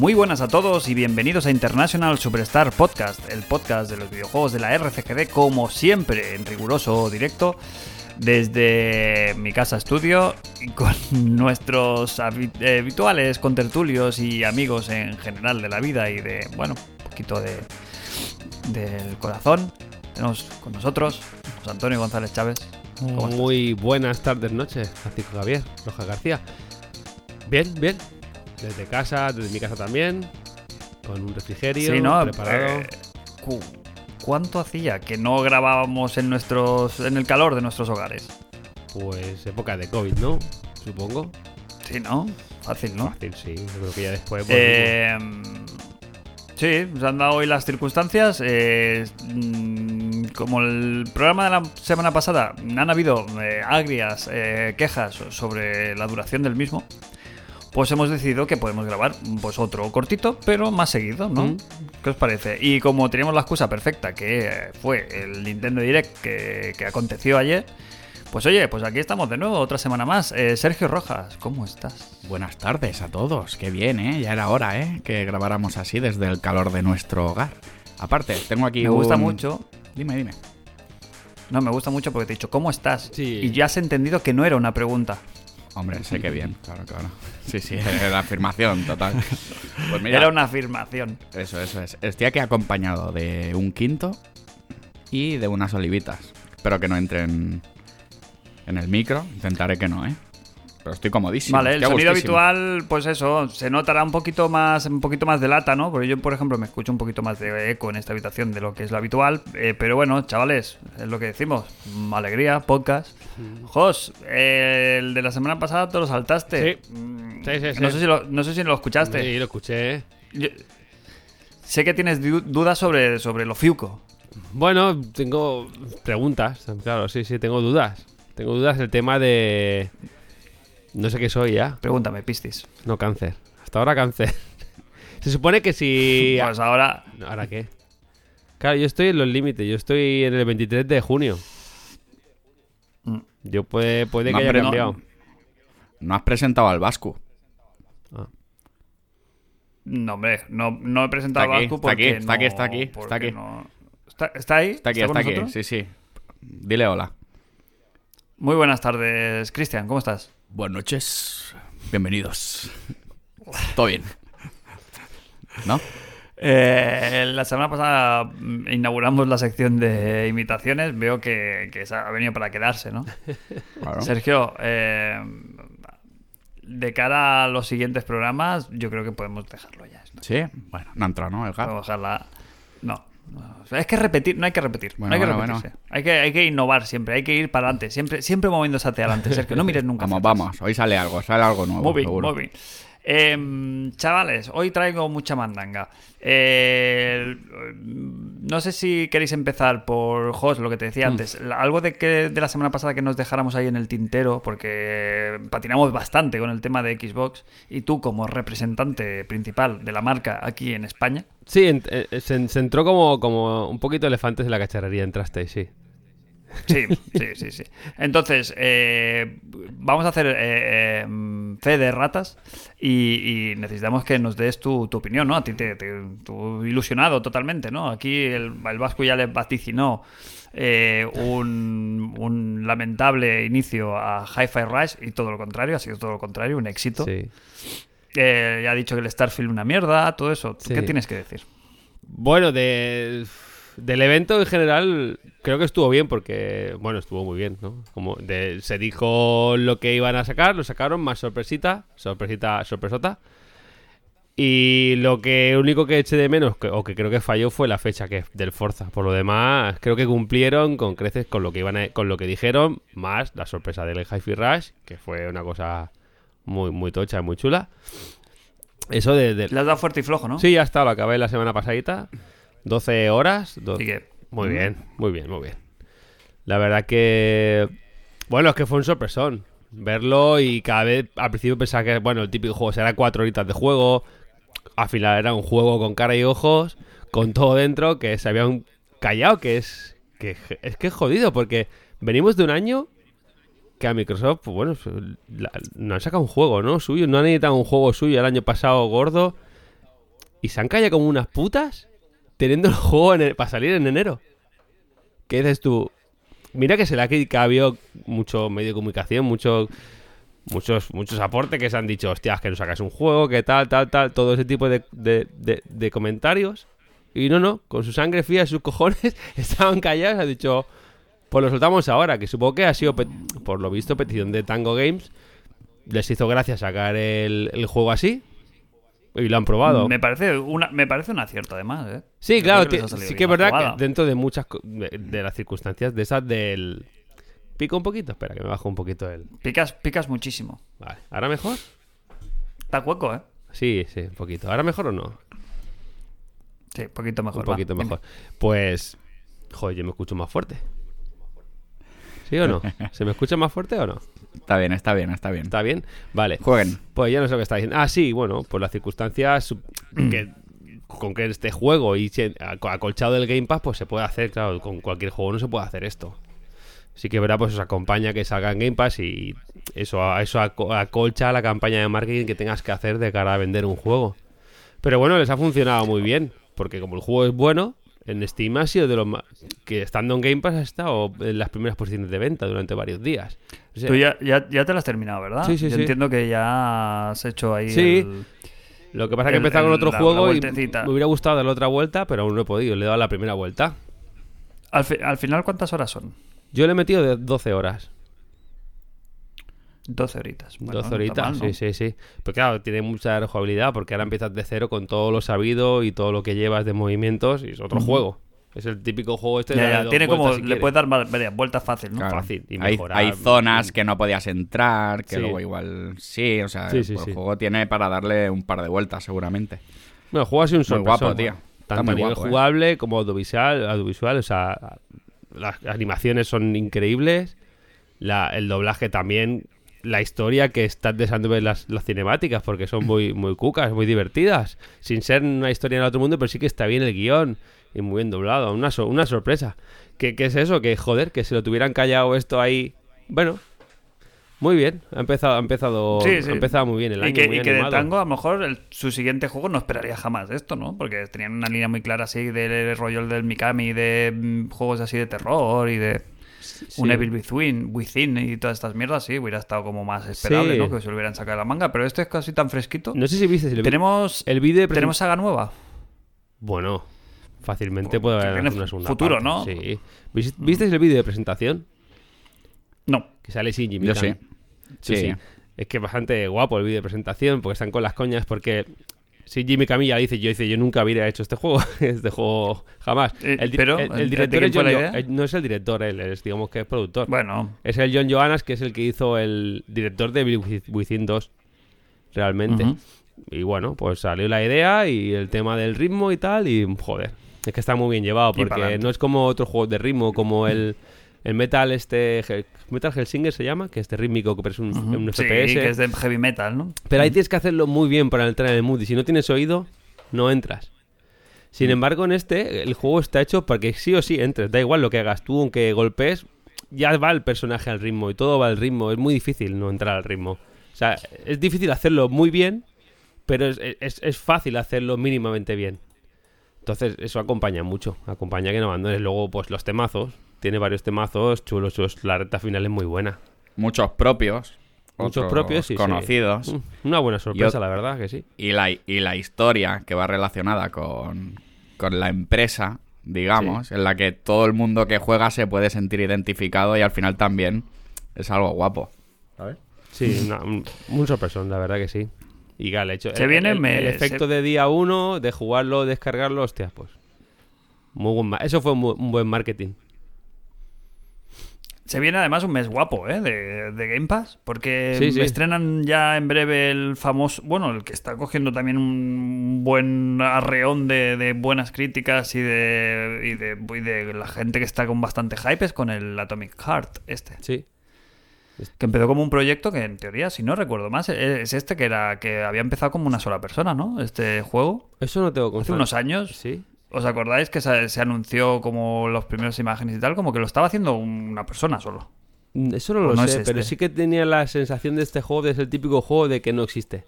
Muy buenas a todos y bienvenidos a International Superstar Podcast, el podcast de los videojuegos de la RCGD, como siempre, en riguroso directo, desde mi casa estudio, con nuestros eh, habituales contertulios y amigos en general de la vida y de, bueno, un poquito de del corazón. Tenemos con nosotros José Antonio González Chávez. Muy buenas tardes, noches, Francisco Javier, Roja García. Bien, bien. Desde casa, desde mi casa también. Con un refrigerio Sí, ¿no? preparado. Eh, cu- ¿Cuánto hacía que no grabábamos en nuestros en el calor de nuestros hogares? Pues época de COVID, ¿no? Supongo. Sí, ¿no? Fácil, ¿no? Fácil, sí. Yo creo que ya después. pues, Eh, sí, se han dado hoy las circunstancias. eh, mm, como el programa de la semana pasada, han habido eh, agrias eh, quejas sobre la duración del mismo. Pues hemos decidido que podemos grabar pues otro cortito, pero más seguido, ¿no? Mm. ¿Qué os parece? Y como teníamos la excusa perfecta, que eh, fue el Nintendo Direct que, que aconteció ayer, pues oye, pues aquí estamos de nuevo, otra semana más. Eh, Sergio Rojas, ¿cómo estás? Buenas tardes a todos, qué bien, ¿eh? Ya era hora, ¿eh? Que grabáramos así desde el calor de nuestro hogar. Aparte, tengo aquí Me gusta un- mucho. Dime, dime. No, me gusta mucho porque te he dicho, ¿cómo estás? Sí. Y ya has entendido que no era una pregunta. Hombre, sé que bien, claro, claro. Sí, sí, la afirmación total. Pues mira, Era una afirmación. eso, eso es. Estoy aquí acompañado de un quinto y de unas olivitas. Espero que no entren en el micro, intentaré que no, ¿eh? Pero estoy comodísimo. vale, el estoy sonido habitual, pues eso, se notará un poquito más, un poquito más de lata, ¿no? Porque yo, por ejemplo, me escucho un poquito más de eco en esta habitación de lo que es lo habitual. eh, pero bueno, chavales, es lo que decimos. mm, Alegría, podcast. Jos, eh, el de la semana pasada te lo saltaste. Sí. Mm, Sí, sí, sí. No sé si lo, no sé si lo escuchaste. Sí, lo escuché. Yo- sé que tienes du- dudas sobre, sobre lo fiuco. Bueno, tengo preguntas. Claro, sí, sí, tengo dudas. Tengo dudas del tema de. No sé qué soy ya. Pregúntame, Pistis. No, cáncer. Hasta ahora cáncer. Se supone que si. Pues ahora, ¿Ahora qué? Claro, yo estoy en los límites. Yo estoy en el 23 de junio. Mm. Yo puede, puede No, que haya cambiado. No has presentado al Vasco. No, hombre, no, no he presentado Está aquí, a Vasco está aquí, porque está aquí, está aquí, está aquí. no- ¿Está, está ahí? Está aquí, con está aquí. Sí, sí. Dile hola. Muy buenas tardes, Cristian, ¿cómo estás? Buenas noches. Bienvenidos. Todo bien. ¿No? Eh, la semana pasada inauguramos la sección de imitaciones. Veo que, que se ha venido para quedarse, ¿no? Claro. Sergio, eh, de cara a los siguientes programas, yo creo que podemos dejarlo ya. esto. Sí, bueno, no ha entrado, ¿no? El gato. Podemos dejarla. No. No. O sea, Es que repetir, no hay que repetir. Bueno, no hay que bueno, repetirse. Hay, que, hay que innovar siempre, hay que ir para adelante. Siempre, siempre moviéndose hacia adelante, Sergio. No mires nunca. Vamos, vamos. Hoy sale algo, sale algo nuevo. Bien, seguro. muy Em, chavales, hoy traigo mucha mandanga. Eh, no sé si queréis empezar por Jos, lo que te Mm. decía antes. La- Algo de que de la semana pasada que nos dejáramos ahí en el tintero, porque patinamos bastante con el tema de Xbox. Y tú, como representante principal de la marca aquí en España, Sí, eh, se, se entró como, como un poquito elefantes en la cacharrería, entraste, sí. Sí, sí, sí, sí. Entonces, eh, vamos a hacer eh, eh, fe de ratas y, y necesitamos que nos des tu, tu opinión, ¿no? A ti te, te- tú ilusionado totalmente, ¿no? Aquí el, el Vasco ya le vaticinó eh, un, un lamentable inicio a Hi-Fi Rush y todo lo contrario, ha sido todo lo contrario, un éxito. Sí. Eh, ya ha dicho que el Starfield una mierda, todo eso. ¿Tú Sí. ¿Qué tienes que decir? Bueno, de, del evento en general creo que estuvo bien porque, bueno, estuvo muy bien, ¿no? Como de- se dijo lo que iban a sacar, lo sacaron, más sorpresita, sorpresita, sorpresota. Y lo que único que eché de menos, que- o que creo que falló, fue la fecha que del Forza. Por lo demás, creo que cumplieron con creces con lo que iban a- con lo que dijeron, más la sorpresa del Hi-Fi Rush, que fue una cosa muy, muy tocha, muy chula. Eso de, de- Le has dado fuerte y flojo, ¿no? Sí, ya está, lo acabé la semana pasadita. 12 horas. do- que, Muy bien, muy bien, muy bien. La verdad que... Bueno, es que fue un sorpresón. Verlo y cada vez al principio pensaba que, bueno, el típico juego será cuatro horitas de juego. Al final era un juego con cara y ojos, con todo dentro, que se habían callado, que es... Que es que es jodido, porque venimos de un año que a Microsoft, pues bueno, la- no han sacado un juego, ¿no? Suyo, no han editado un juego suyo el año pasado gordo. y se han callado como unas putas teniendo el juego en para salir en enero. ¿Qué dices tú? Mira que se le ha habido mucho medio de comunicación, mucho, muchos, muchos aportes que se han dicho, hostias, que no sacas un juego, que tal, tal, tal, todo ese tipo de, de- de- de comentarios. Y no, no, con su sangre fría y sus cojones estaban callados, ha dicho, pues lo soltamos ahora, que supongo que ha sido, por lo visto, petición de Tango Games. Les hizo gracia sacar el, el juego así. Y lo han probado. Me parece, una, me parece un acierto, además, ¿eh? Sí, Yo claro, que sí que es verdad jugada. que dentro de muchas de, de las circunstancias de esas del... Pico un poquito, espera, que me bajo un poquito el... Picas, picas muchísimo. Vale, ¿ahora mejor? Está hueco, ¿eh? Sí, sí, un poquito. ¿Ahora mejor o no? Sí, un poquito mejor. un va, poquito dime. mejor. Pues, joder, yo me escucho más fuerte. ¿Sí o no? ¿Se me escucha más fuerte o no? Está bien, está bien, está bien. ¿Está bien? Vale. Jueguen. Pues ya no sé lo que está diciendo. Ah, sí, bueno, pues las circunstancias que con que este juego y acolchado del Game Pass, pues se puede hacer, claro, con cualquier juego no se puede hacer esto. Sí que verá, pues os acompaña que salga en Game Pass y eso, eso aco- acolcha la campaña de marketing que tengas que hacer de cara a vender un juego. Pero bueno, les ha funcionado muy bien, porque como el juego es bueno, en Steam ha sido de los más... que estando en Game Pass ha estado en las primeras posiciones de venta durante varios días. O sea, Tú ya, ya, ya te lo has terminado, ¿verdad? Sí, sí, Yo sí. entiendo que ya has hecho ahí Sí. el- Lo que pasa es que empezado con otro la- juego la y me hubiera gustado darle otra vuelta, pero aún no he podido. Le he dado la primera vuelta. Al, fi- al final, ¿cuántas horas son? Yo le he metido de 12 horas. 12 horitas. Bueno, 12 no está horitas, mal, ¿no? sí, sí, sí. Pero claro, tiene mucha rejugabilidad porque ahora empiezas de cero con todo lo sabido y todo lo que llevas de movimientos y es otro juego. Es el típico juego este de Ya, ya, dos tiene como. si le puedes dar varias vueltas fácil, ¿no? Claro. Fácil y hay, mejorar. hay zonas que no podías entrar, que Sí. luego igual sí, o sea, Sí, sí, pues sí. el juego tiene para darle un par de vueltas seguramente. Bueno, el juego ha sido un Muy guapo, tío. Está Tanto muy a nivel guapo, ¿eh? jugable como audiovisual, audiovisual, o sea, las animaciones son increíbles, la, el doblaje también, la historia que estás deseando ver las, las cinemáticas, porque son muy, muy cucas, muy divertidas, sin ser una historia en otro mundo, pero sí que está bien el guion y muy bien doblado, una, so- una sorpresa. ¿Qué, ¿Qué es eso? Que joder, que se lo tuvieran callado esto ahí, bueno... Muy bien, ha empezado, ha empezado, Sí, sí. ha empezado muy bien el año. y que, muy y que de. Tango, a lo mejor, el- su siguiente juego no esperaría jamás esto, ¿no? Porque tenían una línea muy clara así del rollo del Mikami, de mm, juegos así de terror y de un. Evil Within, Within y todas estas mierdas, sí, hubiera estado como más esperable, Sí. ¿no? Que se lo hubieran sacado de la manga, pero este es casi tan fresquito. No sé si viste el, tenemos el vídeo tenemos saga nueva. Bueno, fácilmente puede haber una segunda futuro, parte, ¿no? Sí. ¿Vis- ¿Viste el vídeo de presentación? No. Que sale Shinji Yo Mikami. sí. Sí, Sí. sí. Es que es bastante guapo el vídeo de presentación porque están con las coñas porque Shinji Mikami ya dice, yo dice, yo nunca hubiera hecho este juego, este juego jamás. Eh, el, pero, el- el ¿de director es John idea? eh, no es el director, él es, digamos que es productor. Bueno, Es el John Johannes, que es el que hizo el director de With- Within 2, realmente. Y bueno, pues salió la idea y el tema del ritmo y tal, y joder, es que está muy bien llevado, porque no es como otros juegos de ritmo, como el, el Metal este, Hel- Metal Hellsinger se llama, que es de rítmico, pero es un, un sí, FPS. que es de heavy metal, ¿no? Pero ahí tienes que hacerlo muy bien para entrar en el mood, y si no tienes oído, no entras. Sin embargo, en este, el juego está hecho para que sí o sí entres. Da igual lo que hagas tú, aunque golpees, ya va el personaje al ritmo y todo va al ritmo. Es muy difícil no entrar al ritmo. O sea, es difícil hacerlo muy bien, pero es, es- es fácil hacerlo mínimamente bien. Entonces, eso acompaña mucho. Acompaña que no abandones. Luego, pues los temazos. Tiene varios temazos chulos. chulos. La recta final es muy buena. Muchos propios. Muchos propios, sí, conocidos. Mm, Una buena sorpresa, Yo- la verdad que sí. Y, la, y la historia que va relacionada con, con la empresa, digamos, en la que todo el mundo que juega se puede sentir identificado y al final también es algo guapo. ¿Sabes? Sí, una- un, un sorpresón, la verdad que sí. Y el hecho. Se el, viene, el- me- el efecto se- de día uno, de jugarlo, descargarlo, hostia, pues. Muy buen Eso fue un, un buen marketing. Se viene además un mes guapo, ¿eh? De, de Game Pass, porque Sí, sí. estrenan ya en breve el famoso, bueno, el que está cogiendo también un buen arreón de, de buenas críticas y de, y de, y de la gente que está con bastante hype es con el Atomic Heart, este. Sí. Que empezó como un proyecto que en teoría, si no recuerdo más, e- es este que era que había empezado como una sola persona, ¿no? Este juego. Eso no tengo Hace constancia. unos años. Sí. ¿Os acordáis que se, se anunció como las primeras imágenes y tal? Como que lo estaba haciendo una persona solo. Mm, Eso no lo no sé, es pero este. sí que tenía la sensación de este juego de ser el típico juego de que no existe.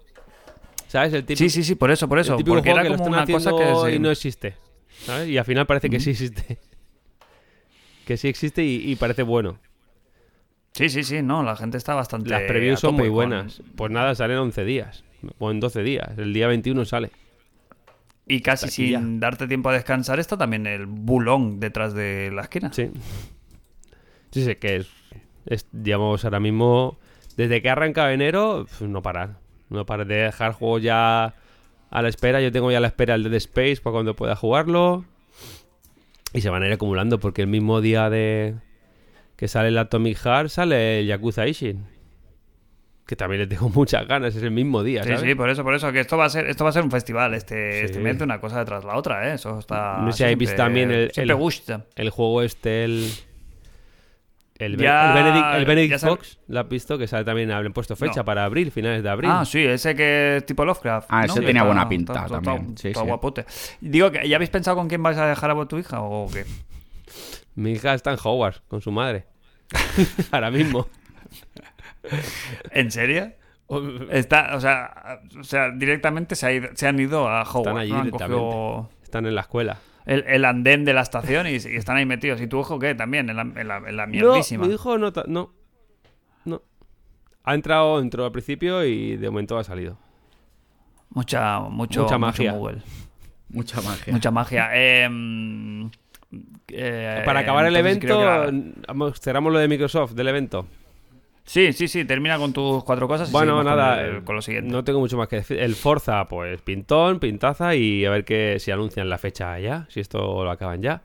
¿Sabes? El típico, Sí, sí, sí, por eso, por eso. el Porque era como una cosa que haciendo se- y no existe. ¿Sabes? Y al final parece que sí existe. que sí existe y, y parece bueno. Sí, sí, sí, no, la gente está bastante. Las previews son muy con- buenas. Pues nada, salen 11 días. O en 12 días. El día 21 sale. Y casi Taquilla. sin darte tiempo a descansar está también el bulón detrás de la esquina. Sí. Sí, sí, que es, es, digamos, ahora mismo, desde que arranca enero, no parar. No parar de dejar juegos ya a la espera. Yo tengo ya a la espera el Dead Space para cuando pueda jugarlo. Y se van a ir acumulando porque el mismo día de que sale el Atomic Heart sale el Yakuza Ishin. Que también le tengo muchas ganas, es el mismo día, Sí, ¿sabes? sí, por eso, por eso, que esto va a ser, esto va a ser un festival, este, Sí. este mes una cosa detrás de la otra, ¿eh? Eso está. No sé si habéis visto también el- el- gusta. El juego este, el. Ya- el Benedict, el Fox, ¿lo has visto? Que sale también, han puesto fecha No. para abril, finales de abril. Ah, sí, ese que es tipo Lovecraft. Ah, ¿no? ese tenía está- buena pinta está- también, está- sí, está sí. guapote. Digo, que ¿ya habéis pensado con quién vais a dejar a tu hija o qué? Mi hija está en Hogwarts con su madre. Ahora mismo. ¿En serio? Está, o sea, o sea directamente se, ha ido- se han ido a Hogwarts. allí ¿no? Directamente. cogido Están en la escuela. el, el andén de la estación y, y están ahí metidos. ¿Y tu hijo qué? También, en la, en la, en la No, mierdísima. mi hijo no, no. No. Ha entrado, entró al principio y de momento ha salido. Mucha, mucho, Mucha magia. Google. Mucha magia. Mucha magia. Em, eh, Para acabar el entonces evento, la- vamos, cerramos lo de Microsoft, del evento. Sí, sí, sí, termina con tus cuatro cosas. Y Bueno, con nada, el- Con, lo siguiente. no tengo mucho más que decir. El Forza, pues pintón, pintaza y a ver que si anuncian la fecha ya, si esto lo acaban ya.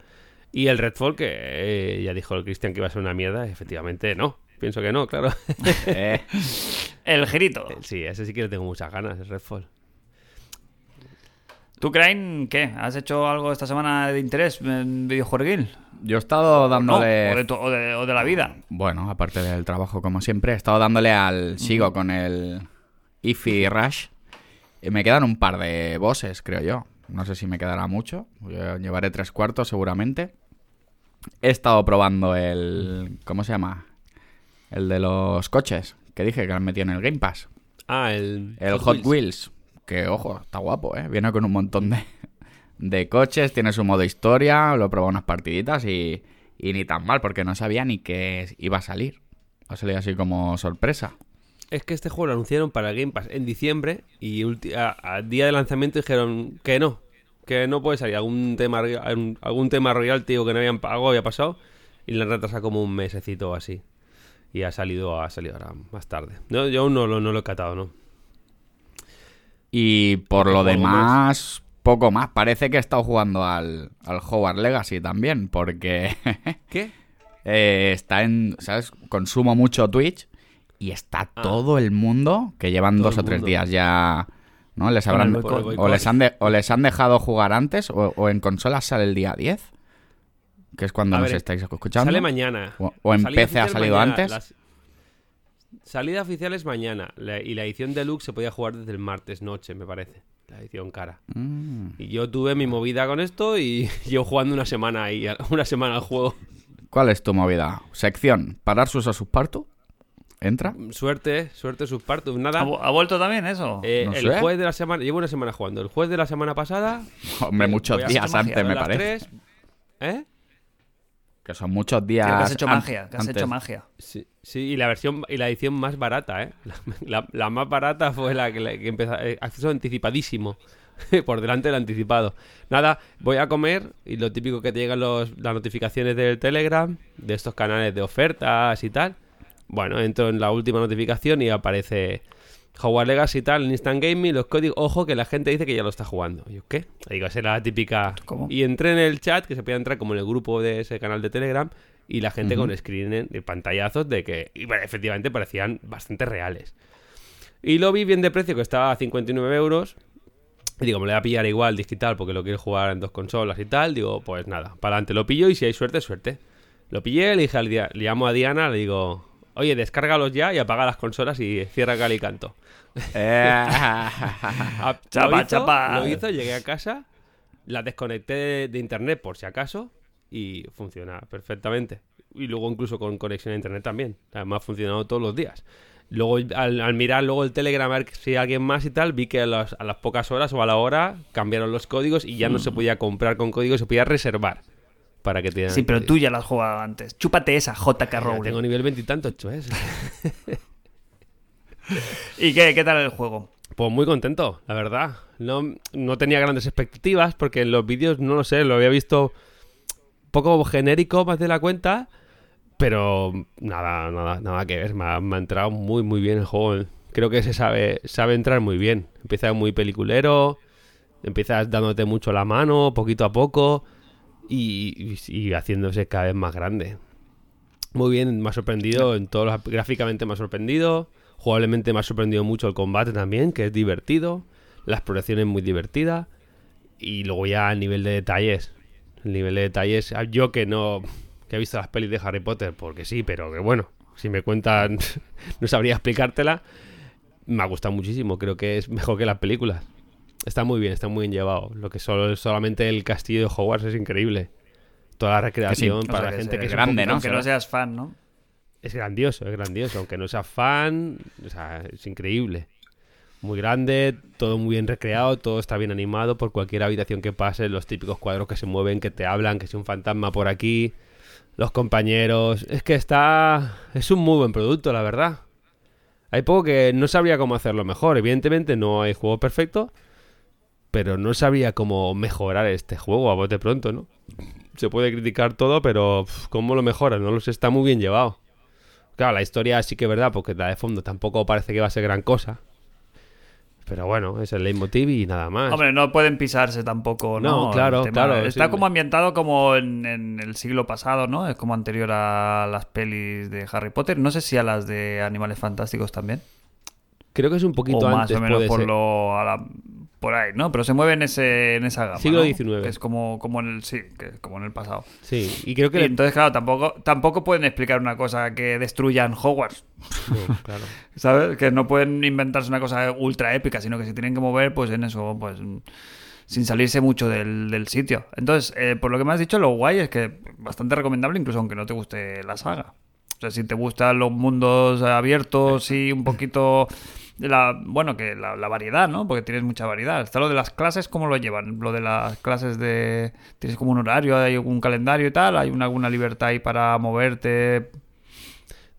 Y el Redfall, que eh, ya dijo el Cristian que iba a ser una mierda, efectivamente no. Pienso que no, claro. Eh, El girito. sí, ese sí que le tengo muchas ganas, el Redfall. ¿Tú, Crane, qué? ¿Has hecho algo esta semana de interés en videojueguil? yo he estado No, dándole... o, de tu- o de, o de la vida. Bueno, aparte del trabajo, como siempre, he estado dándole al. Sigo con el Ify Rush. Y me quedan un par de bosses, creo yo. No sé si me quedará mucho. Yo llevaré tres cuartos, seguramente. He estado probando el. ¿Cómo se llama? El de los coches. Que dije que lo han metido en el Game Pass. Ah, el, El Hot, Wheels. Que, ojo, está guapo, ¿eh? Viene con un montón de, de coches, tiene su modo historia, lo he probado unas partiditas y, y ni tan mal, porque no sabía ni que iba a salir. Ha salido así como sorpresa. Es que este juego lo anunciaron para Game Pass en diciembre y al día de lanzamiento dijeron que no, que no puede salir algún tema algún tema royalty o que no habían algo había pasado y le han retrasado como un mesecito así. Y ha salido, ha salido ahora más tarde. Yo aún no, no lo he catado, ¿no? Y por ¿Qué lo demás, poco más. Parece que he estado jugando al, al Hogwarts Legacy también, porque ¿Qué? eh, está en, ¿sabes? Consumo mucho Twitch y está Ah. todo el mundo, que llevan Todo dos o tres días ya, ¿no? Les habrán, o, les han de- o les han dejado jugar antes, o, o en consolas sale el día 10, que es cuando A nos ver, estáis escuchando. Sale mañana. O- en PC ha salido mañana. antes. Las- Salida oficial es mañana la- y la edición deluxe se podía jugar desde el martes noche, me parece. La edición cara. Mm. Y yo tuve mi movida con esto y llevo jugando una semana ahí, una semana al juego. ¿Cuál es tu movida? Sección, parar sus parto. ¿Entra? Suerte, suerte subparto. ¿Ha, Nada. ha vuelto también eso? Eh, No el sé. jueves de la semana, llevo una semana jugando. El jueves de la semana pasada. Hombre, eh, muchos a- días antes, a me parece. tres- ¿Eh? Que son muchos días. Creo que has hecho an- magia, que has antes. hecho magia. Sí, sí, y la versión y la edición más barata, ¿eh? La, la- la más barata fue la que, la que empezó. eh, acceso anticipadísimo. Por delante del anticipado. Nada, voy a comer y lo típico que te llegan los, las notificaciones del Telegram, de estos canales de ofertas y tal. Bueno, entro en la última notificación y aparece Hogwarts Legacy y tal, en Instant Gaming, los códigos. Ojo que la gente dice que ya lo está jugando. Y yo, ¿qué? Digo, esa era la típica. ¿Cómo? Y entré en el chat, que se podía entrar como en el grupo de ese canal de Telegram, y la gente con screen de pantallazos de que y, bueno, efectivamente parecían bastante reales. Y lo vi bien de precio, que estaba a 59 euros. Y digo, me lo voy a pillar igual digital porque lo quiero jugar en dos consolas y tal. Digo, pues nada, para adelante lo pillo y si hay suerte, suerte. Lo pillé, le dije al día, le llamo a Diana, le digo, oye, descárgalos ya y apaga las consolas y cierra Cal y Canto. Eh, Ah, Chapa, lo hizo, chapa. Lo hizo, llegué a casa, la desconecté de, de internet por si acaso y funciona perfectamente. Y luego incluso con conexión a internet también. Además ha funcionado todos los días. Luego, al, al mirar luego el Telegram a ver si alguien más y tal, vi que a las, a las pocas horas o a la hora cambiaron los códigos y ya no se podía comprar con códigos, se podía reservar para que te Sí, pero tú ya la has jugado antes. Chúpate esa, JK Rowling. Tengo nivel veintitantos, ¿eh? ¿Y qué, qué tal el juego? Pues muy contento, la verdad. No, no tenía grandes expectativas porque en los vídeos, no lo sé, lo había visto un poco genérico más de la cuenta. Pero nada, nada, nada que ver. Me ha, me ha entrado muy, muy bien el juego. Creo que se sabe, sabe entrar muy bien. Empieza muy peliculero. Empiezas dándote mucho la mano, poquito a poco. Y, haciéndose cada vez más grande. Muy bien, me ha sorprendido en todos gráficamente me ha sorprendido, jugablemente me ha sorprendido mucho el combate también, que es divertido, la exploración es muy divertida y luego ya a nivel de detalles, el nivel de detalles, ah, yo que no que he visto las pelis de Harry Potter, porque sí, pero que bueno, si me cuentan no sabría explicártela, me ha gustado muchísimo, creo que es mejor que las películas. Está muy bien, está muy bien llevado. Lo que solo solamente el castillo de Hogwarts es increíble. Toda la recreación para la gente se- que es grande, ¿no? Aunque no seas fan, ¿no? es grandioso, es grandioso. Aunque no seas fan, o sea, es increíble. Muy grande, todo muy bien recreado, todo está bien animado por cualquier habitación que pase, los típicos cuadros que se mueven, que te hablan, que si un fantasma por aquí, los compañeros. Es que está. Es un muy buen producto, la verdad. Hay poco que no sabría cómo hacerlo mejor. Evidentemente no hay juego perfecto, pero no sabría cómo mejorar este juego a bote pronto, ¿no? Se puede criticar todo, pero ¿cómo lo mejora? No lo sé, está muy bien llevado. Claro, la historia sí que es verdad, porque la de fondo tampoco parece que va a ser gran cosa. Pero bueno, es el leitmotiv y nada más. Hombre, no pueden pisarse tampoco, ¿no? No, claro, claro, Está sí. como ambientado como en, en el siglo pasado, ¿no? Es como anterior a las pelis de Harry Potter. No sé si a las de Animales Fantásticos también. Creo que es un poquito o más antes, o menos por, ser. lo, a la- por ahí, ¿no? Pero se mueve en, ese, en esa gama. Siglo ¿no? XIX. Que es como, como en el sí, que es como en el pasado. Sí, y creo que... Y entonces, claro, tampoco, tampoco pueden explicar una cosa que destruyan Hogwarts. No, claro. ¿Sabes? Que no pueden inventarse una cosa ultra épica, sino que se tienen que mover pues en eso, pues sin salirse mucho del, del sitio. Entonces, eh, por lo que me has dicho, lo guay es que bastante recomendable, incluso aunque no te guste la saga. O sea, si te gustan los mundos abiertos y un poquito la, bueno, que la, la variedad, ¿no? Porque tienes mucha variedad. Está lo de las clases, ¿cómo lo llevan? Lo de las clases de... Tienes como un horario, hay un calendario y tal, hay una, alguna libertad ahí para moverte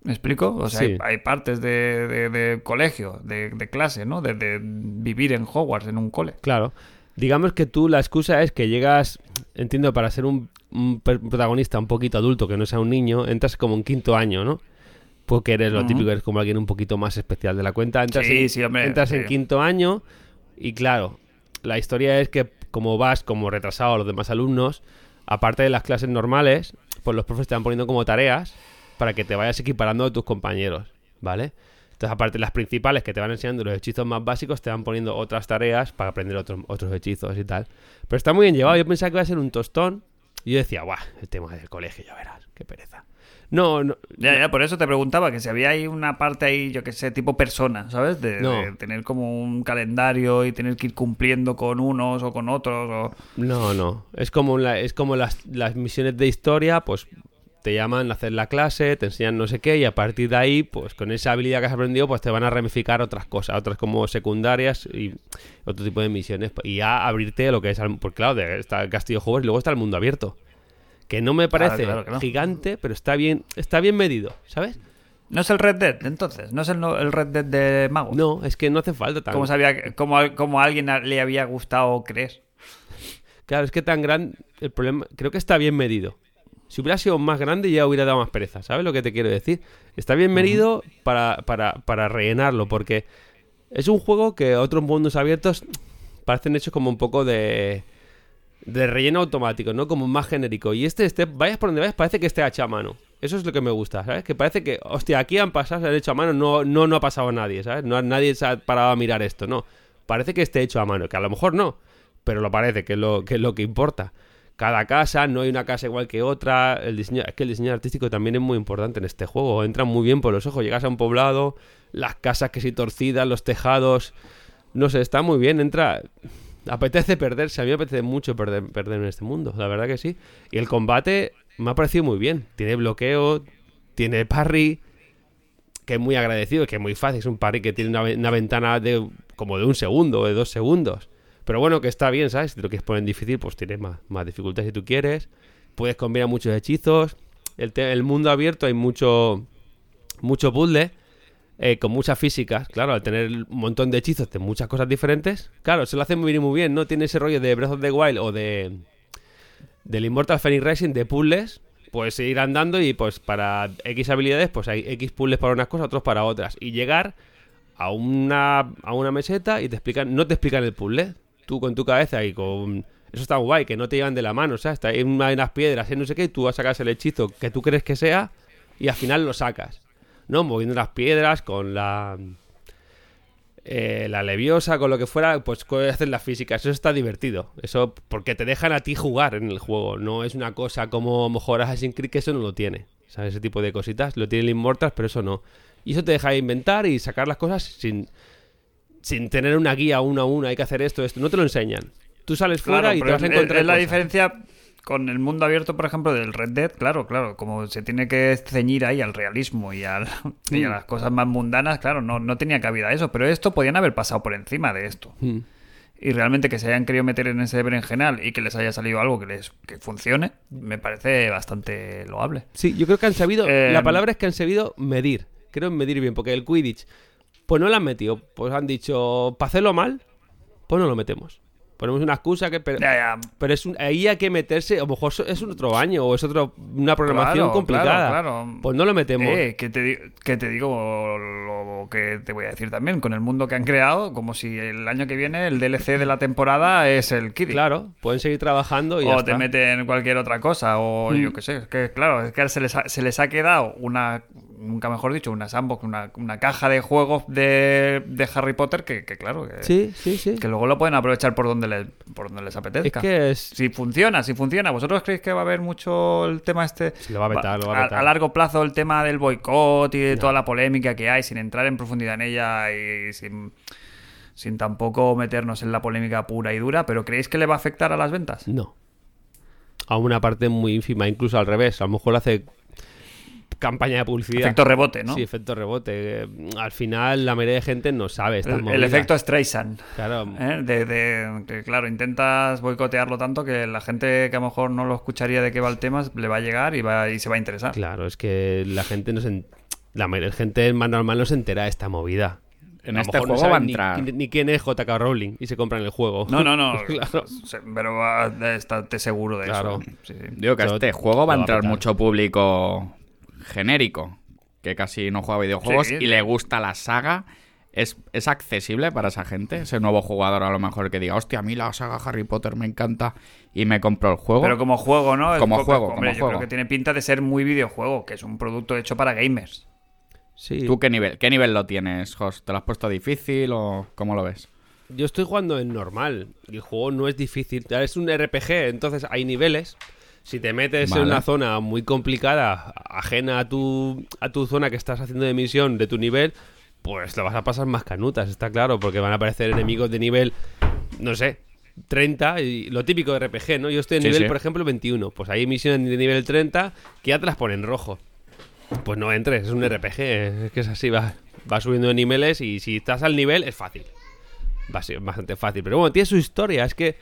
¿Me explico? O sea, Sí. hay, hay partes de, de- de colegio, de, de clase, ¿no? De, vivir en Hogwarts, en un cole. Claro. Digamos que tú la excusa es que llegas, entiendo, para ser un, un protagonista un poquito adulto, que no sea un niño, entras como en quinto año, ¿no? Porque eres lo típico, eres como alguien un poquito más especial de la cuenta. Entras, Sí, en, sí, hombre, entras en quinto año y claro, la historia es que como vas como retrasado a los demás alumnos, aparte de las clases normales, pues los profes te van poniendo como tareas para que te vayas equiparando a tus compañeros, ¿vale? Entonces, aparte de las principales que te van enseñando los hechizos más básicos, te van poniendo otras tareas para aprender otros, otros hechizos y tal. Pero está muy bien llevado. Yo pensaba que iba a ser un tostón. Y yo decía, guau, el tema del colegio, ya verás, qué pereza. No, no. Ya, ya, por eso te preguntaba que si había ahí una parte ahí, yo que sé, tipo persona, ¿sabes? De, No. de tener como un calendario y tener que ir cumpliendo con unos o con otros. O... No, no. Es como, la- es como las, las misiones de historia, pues te llaman a hacer la clase, te enseñan no sé qué, y a partir de ahí, pues con esa habilidad que has aprendido, pues te van a ramificar otras cosas, otras como secundarias y otro tipo de misiones. Y ya abrirte lo que es, porque claro, de- está el Castillo Hogwarts y luego está el mundo abierto. Que no me parece claro, claro. gigante, pero está bien, está bien medido, ¿sabes? ¿No es el Red Dead, entonces? ¿No es el, Red Dead de Magos? No, es que no hace falta tanto. ¿Cómo, sabía, cómo, a- cómo a alguien le había gustado creer? Claro, es que tan grande. El problema. Creo que está bien medido. Si hubiera sido más grande, ya hubiera dado más pereza. ¿Sabes lo que te quiero decir? Está bien medido para, para, para rellenarlo, porque es un juego que otros mundos abiertos parecen hechos como un poco de. De relleno automático, ¿no? Como más genérico. Y este, este, vayas por donde vayas, parece que esté hecho a mano. Eso es lo que me gusta, ¿sabes? Que parece que, hostia, aquí han pasado, se han hecho a mano, no, no, no ha pasado nadie, ¿sabes? No, nadie se ha parado a mirar esto, no. Parece que esté hecho a mano, que a lo mejor no, pero lo parece, que es lo que, es lo que importa. Cada casa, no hay una casa igual que otra. El diseño, es que el diseño artístico también es muy importante en este juego. Entra muy bien por los ojos. Llegas a un poblado, las casas que sí torcidas, los tejados. No sé, está muy bien. Entra. Apetece perderse. A mí me apetece mucho perder, perder en este mundo. La verdad que sí. Y el combate me ha parecido muy bien. Tiene bloqueo, tiene parry. que es muy agradecido, que es muy fácil, es un parry que tiene una, ve- una ventana de como de un segundo de dos segundos. Pero bueno, que está bien, ¿sabes? Si te lo quieres poner difícil, pues tienes más, más dificultad si tú quieres. Puedes combinar muchos hechizos. El, el mundo abierto hay mucho, mucho puzzle. Eh, con muchas físicas, claro, al tener un montón de hechizos de muchas cosas diferentes, claro, se lo hace muy muy bien, ¿no? Tiene ese rollo de Breath of the Wild o de del Immortal Phoenix Racing de puzzles, pues ir andando y pues para X habilidades, pues hay X puzzles para unas cosas, otros para otras. Y llegar a una, a una meseta y te explican, no te explican el puzzle. Tú con tu cabeza y con... Eso está guay, que no te llevan de la mano, ¿sabes? Está ahí una- hay unas piedras, y no sé qué, y tú vas a sacar el hechizo que tú crees que sea y al final lo sacas. ¿No? Moviendo las piedras con la... eh, la leviosa, con lo que fuera, pues hacer las físicas. Eso está divertido. Eso porque te dejan a ti jugar en el juego. No es una cosa como a lo mejor Assassin's Creed que eso no lo tiene. ¿Sabes? Ese tipo de cositas. Lo tiene el Immortals, pero eso no. Y eso te deja inventar y sacar las cosas sin, sin tener una guía uno a uno. Hay que hacer esto, esto. No te lo enseñan. Tú sales fuera Claro, y te vas a encontrar es la cosas. diferencia con el mundo abierto, por ejemplo, del Red Dead, claro, claro, como se tiene que ceñir ahí al realismo y, al- y Mm. a las cosas más mundanas, claro, no, no tenía cabida eso, pero esto podían haber pasado por encima de esto. Mm. Y realmente que se hayan querido meter en ese berenjenal y que les haya salido algo que les que funcione, me parece bastante loable. Sí, yo creo que han sabido. Eh, la palabra es que han sabido medir. Creo en medir bien, porque el Quidditch, pues no lo han metido. Pues han dicho, para hacerlo mal, pues no lo metemos. Ponemos una excusa que. Pero, Ya, ya, pero es un- ahí hay que meterse. A lo mejor es un otro año o es otro, una programación Claro, complicada. claro, claro. Pues no lo metemos. Eh, que, te, di- que te digo lo que te voy a decir también, con el mundo que han creado, como si el año que viene el DLC de la temporada es el Kiddy. Claro, pueden seguir trabajando y ya o te está. meten cualquier otra cosa, o Mm. yo qué sé. Que, claro, es que se les, ha, se les ha quedado una, nunca mejor dicho, una sandbox, una, una caja de juegos de, de Harry Potter que, que claro, que, Sí, sí, sí. que luego lo pueden aprovechar por donde les, por donde les Es apetezca. que es. Si funciona, si funciona. ¿Vosotros creéis que va a haber mucho el tema este? Se lo va a vetar, lo va a vetar. largo plazo el tema del boicot y de toda la polémica que hay, sin entrar en profundidad en ella y sin, sin tampoco meternos en la polémica pura y dura, pero ¿creéis que le va a afectar a las ventas? No. A una parte muy ínfima, incluso al revés. A lo mejor hace campaña de publicidad. Efecto rebote, ¿no? Sí, efecto rebote. Eh, Al final, la mayoría de gente no sabe. el, el movidas. efecto Streisand. Claro. ¿eh? De, de- que, claro, intentas boicotearlo tanto que la gente que a lo mejor no lo escucharía de qué va el tema le va a llegar y, va, y se va a interesar. Claro, es que la gente no se. La mayoría- gente más normal no se entera de esta movida. En A este mejor no juego va a ni- entrar. Ni, ni quién es JK Rowling y se compran el juego. No, no, no. claro. Pero va- estate seguro de Claro. eso. Sí, sí. Digo que a este juego va a lo va a entrar mucho público genérico, que casi no juega videojuegos Sí. y le gusta la saga. ¿Es, ¿Es accesible para esa gente? Ese nuevo jugador a lo mejor que diga, hostia, a mí la saga Harry Potter me encanta y me compro el juego. Pero como juego, ¿no? Es Como poco- juego, hombre, como yo juego. creo que tiene pinta de ser muy videojuego, que es un producto hecho para gamers. Sí. ¿Tú qué nivel, qué nivel lo tienes, Jos? ¿Te lo has puesto difícil o cómo lo ves? Yo estoy jugando en normal. Y el juego no es difícil. Es un RPG, entonces hay niveles. Si te metes Vale. en una zona muy complicada, ajena a tu, a tu zona que estás haciendo de misión, de tu nivel, pues lo vas a pasar más canutas, está claro, porque van a aparecer enemigos de nivel, no sé, 30, y lo típico de RPG, ¿no? Yo estoy en Sí, nivel, sí. por ejemplo, 21. Pues hay misiones de nivel 30 que ya te las ponen rojo. Pues no entres, es un RPG, es que es así, va, va subiendo de niveles y si estás al nivel es fácil. Va a ser bastante fácil. Pero bueno, tiene su historia. Es que,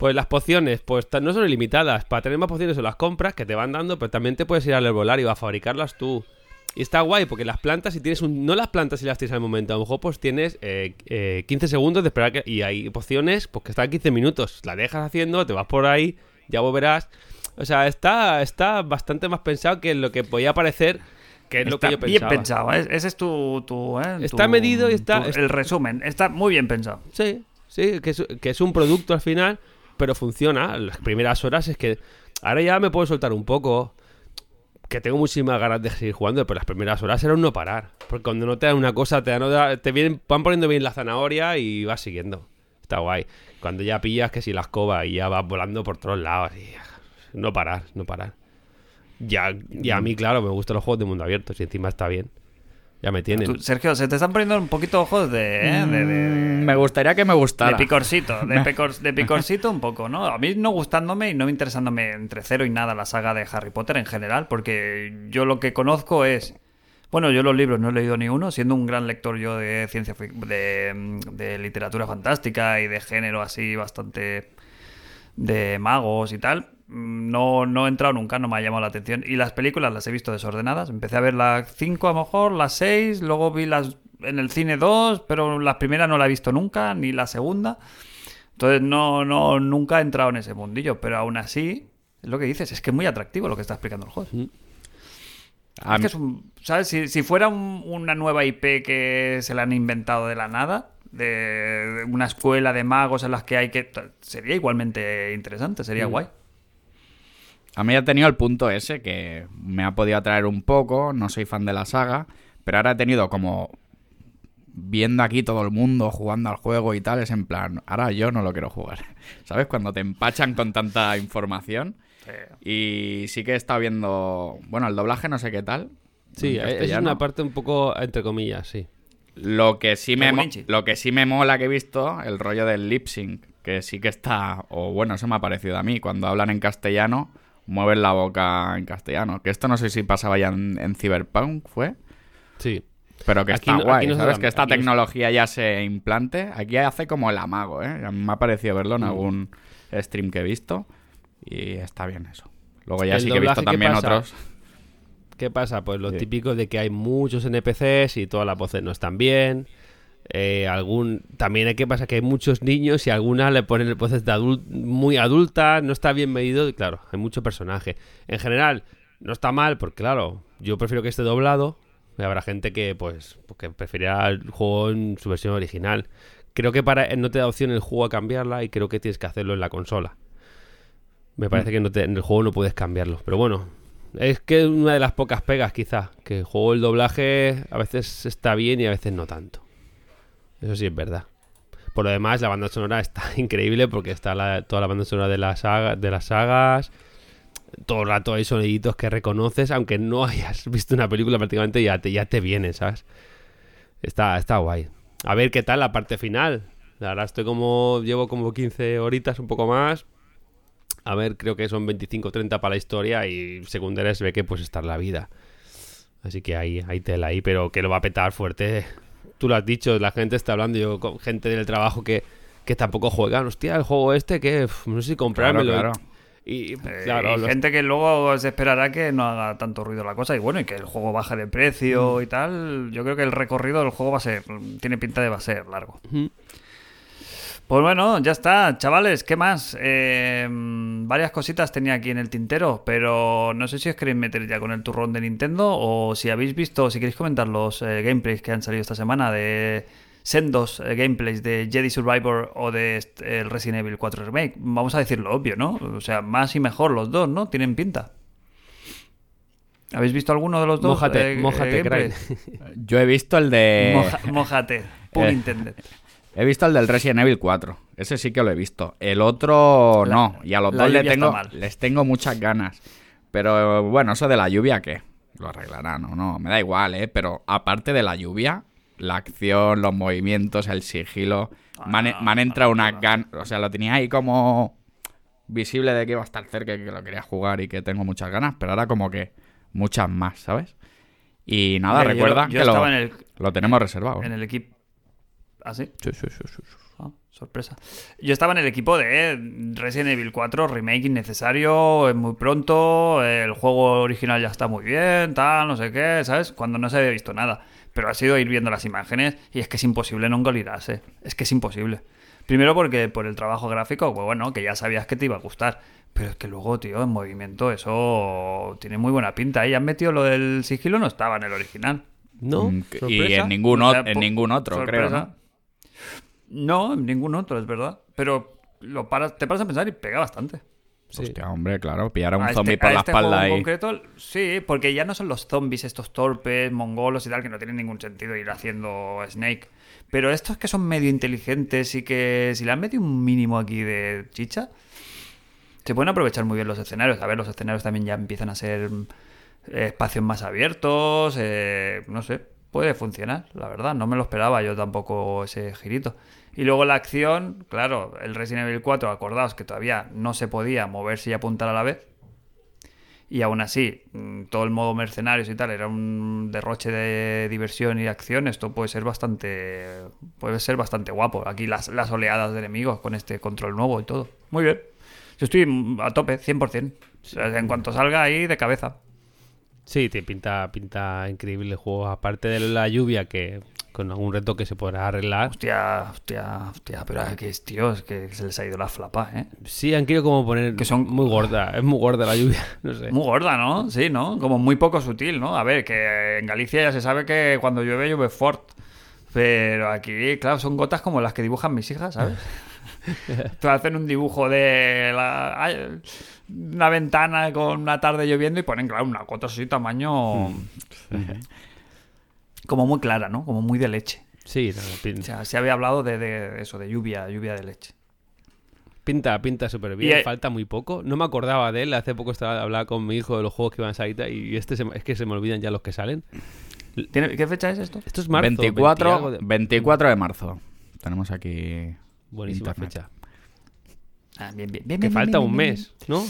pues las pociones, pues no son ilimitadas. Para tener más pociones o las compras que te van dando, pero también te puedes ir al herbolario a fabricarlas tú. Y está guay porque las plantas, si tienes un. No las plantas si las tienes al momento, a lo mejor pues tienes eh, eh, 15 segundos de esperar que. Y hay pociones, pues que están 15 minutos. La dejas haciendo, te vas por ahí, ya volverás. O sea, está, está bastante más pensado que lo que podía parecer, que es lo que yo bien pensaba. pensado. es- Ese es tu... tu, ¿eh? Está tu- medido y está- tu- el resumen. Está muy bien pensado. Sí, sí, que es, que es un producto al final, pero funciona. Las primeras horas es que ahora ya me puedo soltar un poco. Que tengo muchísimas ganas de seguir jugando, pero las primeras horas era un no parar. Porque cuando no te dan una cosa, te, dan te vienen, van poniendo bien la zanahoria y vas siguiendo. Está guay. Cuando ya pillas que si la escoba y ya vas volando por todos lados. y- no parar, no parar. Ya, ya a mí, claro, me gustan los juegos de mundo abierto. Si encima está bien. Ya me tienen. Tú, Sergio, se te están poniendo un poquito ojos de... ¿eh? de, de- Mm, Me gustaría que me gustara. de picorcito, de, pecor- de picorcito un poco, ¿no? A mí no gustándome y no interesándome entre cero y nada la saga de Harry Potter en general, porque yo lo que conozco es Bueno, yo los libros no he leído ni uno, siendo un gran lector yo de ciencia fic- de, de literatura fantástica y de género así bastante de magos y tal. Mm, No, no he entrado nunca, no me ha llamado la atención. Y las películas las he visto desordenadas. Empecé a ver las 5 a lo mejor, las 6, luego vi las en el cine 2, pero la primera no la he visto nunca, ni la segunda. Entonces no, no, nunca he entrado en ese mundillo, pero aún así, es lo que dices, es que es muy atractivo lo que está explicando el juego. A Es que es un- ¿sabes? Si, si fuera un- una nueva IP que se la han inventado de la nada, de, de una escuela de magos en las que hay que... Sería igualmente interesante, sería Mm. guay. A mí ha tenido el punto ese que me ha podido atraer un poco, no soy fan de la saga, pero ahora he tenido como viendo aquí todo el mundo jugando al juego y tal, es en plan, ahora yo no lo quiero jugar. ¿Sabes? Cuando te empachan con tanta información. Y sí que he estado viendo, bueno, el doblaje no sé qué tal. Sí, es una parte un poco entre comillas, sí. Lo que sí me lo que sí me mola que he visto, el rollo del lip sync, que sí que está, o bueno, eso me ha parecido a mí, cuando hablan en castellano, mueven la boca en castellano. Que esto no sé si pasaba ya en, en Cyberpunk, fue, Sí. pero que Aquí está no- guay, aquí no ¿sabes? Que esta no tecnología ya se implante. Aquí hace como el amago, ¿eh? Me ha parecido verlo Mm. en algún stream que he visto y está bien eso. Luego ya El sí que he visto doblaje, ¿qué también pasa? otros. ¿Qué pasa? Pues lo Sí. típico de que hay muchos NPCs y todas las voces no están bien. Eh, algún También hay que pasa que hay muchos niños y algunas le ponen voces de adul- muy adultas, no está bien medido y claro, hay mucho personaje. En general, no está mal porque claro, yo prefiero que esté doblado. y Habrá gente que pues que preferirá el juego en su versión original. Creo que para no te da opción el juego a cambiarla y creo que tienes que hacerlo en la consola. Me parece que no te- en el juego no puedes cambiarlo. Pero bueno, es que es una de las pocas pegas quizá. Que el juego, el doblaje, a veces está bien y a veces no tanto. Eso sí es verdad. Por lo demás, la banda sonora está increíble porque está la- toda la banda sonora de, de las sagas. Todo el rato hay soniditos que reconoces, aunque no hayas visto una película prácticamente ya te, ya te viene, ¿sabes? Está, está guay. A ver qué tal la parte final. Ahora estoy como. Llevo como 15 horitas, un poco más. A ver, creo que son 25 30 para la historia y secundarias se ve que pues está la vida. Así que ahí, hay tela ahí, pero que lo va a petar fuerte. Tú lo has dicho, la gente está hablando, yo con gente del trabajo que, que tampoco juegan. Hostia, el juego este que no sé si comprármelo. Claro, Y, Eh, claro, y los- gente que luego se esperará que no haga tanto ruido la cosa y bueno, y que el juego baje de Mm. precio y tal. Yo creo que el recorrido del juego va a ser, tiene pinta de va a ser largo. Ujú. Pues bueno, ya está, chavales, ¿qué más? Eh, varias cositas tenía aquí en el tintero, pero no sé si os queréis meter ya con el turrón de Nintendo o si habéis visto, si queréis comentar los eh, gameplays que han salido esta semana de sendos eh, gameplays de Jedi Survivor o de el Resident Evil 4 Remake. Vamos a decir lo obvio, ¿no? O sea, más y mejor los dos, ¿no? Tienen pinta. ¿Habéis visto alguno de los dos? Mójate, mójate. Yo he visto el de. Moja- mójate, pun intended. He visto el del Resident Evil 4. Ese sí que lo he visto. El otro La- no. Y a los dos le tengo, les tengo muchas ganas. Pero bueno, eso de la lluvia, ¿qué? Lo arreglarán o no. Me da igual, ¿eh? Pero aparte de la lluvia, la acción, los movimientos, el sigilo. me han, me han entrado unas ganas. O sea, lo tenía ahí como visible de que iba a estar cerca y que lo quería jugar y que tengo muchas ganas. Pero ahora como que muchas más, ¿sabes? Y nada, recuerda yo que lo, el, lo tenemos reservado. en el equipo. ¿Ah, sí? Sí, sí, sí, sí, sí. Ah, sorpresa. Yo estaba en el equipo de Resident Evil 4, remake innecesario, es muy pronto, el juego original ya está muy bien, tal, no sé qué, ¿sabes? Cuando no se había visto nada. Pero ha sido ir viendo las imágenes y es que es imposible no engolirarse. Es que es imposible. Primero porque por el trabajo gráfico, pues bueno, que ya sabías que te iba a gustar. Pero es que luego, tío, en movimiento eso tiene muy buena pinta. Y han metido lo del sigilo, no estaba en el original. ¿No? Mm, Y ¿Sorpresa? en ningún, O sea, en ningún otro, creo, sorpresa. ¿no? No, en ningún otro, es verdad. Pero lo paras, te paras a pensar y pega bastante. Sí. Hostia, hombre, claro, pillar a un A zombie este- por a la este espalda juego en y... concreto, sí, porque ya no son los zombies estos torpes, mongolos y tal, que no tienen ningún sentido ir haciendo Snake. Pero estos que son medio inteligentes y que si le han metido un mínimo aquí de chicha, se pueden aprovechar muy bien los escenarios. A ver, los escenarios también ya empiezan a ser eh, espacios más abiertos, eh, no sé, puede funcionar, la verdad. No me lo esperaba yo tampoco ese girito. Y luego la acción, claro, el Resident Evil 4, acordaos que todavía no se podía moverse y apuntar a la vez. y aún así mm, todo el modo mercenarios y tal era un derroche de diversión y acción, esto puede ser bastante puede ser bastante guapo. Aquí las, las oleadas de enemigos con este control nuevo y todo. Muy bien. Yo estoy mm, a tope, 100%. O sea, en cuanto salga ahí, de cabeza. Sí, te pinta, pinta increíble el juego. Aparte de la lluvia, que con algún reto que se podrá arreglar. Hostia, hostia, hostia, pero que es, tío, es que se les ha ido la flapa, ¿eh? Sí, han querido como poner Que son- muy gorda. Es muy gorda la lluvia, no sé. Muy gorda, ¿no? Sí, ¿no? Como muy poco sutil, ¿no? A ver, que en Galicia ya se sabe que cuando llueve, llueve fort. Pero aquí, claro, son gotas como las que dibujan mis hijas, ¿sabes? Te hacen un dibujo de la, una ventana con una tarde lloviendo y ponen, claro, una gota así tamaño... como muy clara, ¿no? Como muy de leche. Sí, no, O sea, se había hablado de, de eso, de lluvia, lluvia de leche. pinta, pinta súper bien. Y, Falta muy poco. No me acordaba de él. Hace poco estaba hablaba con mi hijo de los juegos que iban a salir y este se es que se me olvidan ya los que salen. ¿Tiene- ¿Qué fecha es esto? Esto es marzo. 20 24, algo de- 24 de marzo. Tenemos aquí. Buenísima internet. fecha. Ah, bien, bien, bien, Que bien, falta bien, un bien, mes, ¿no?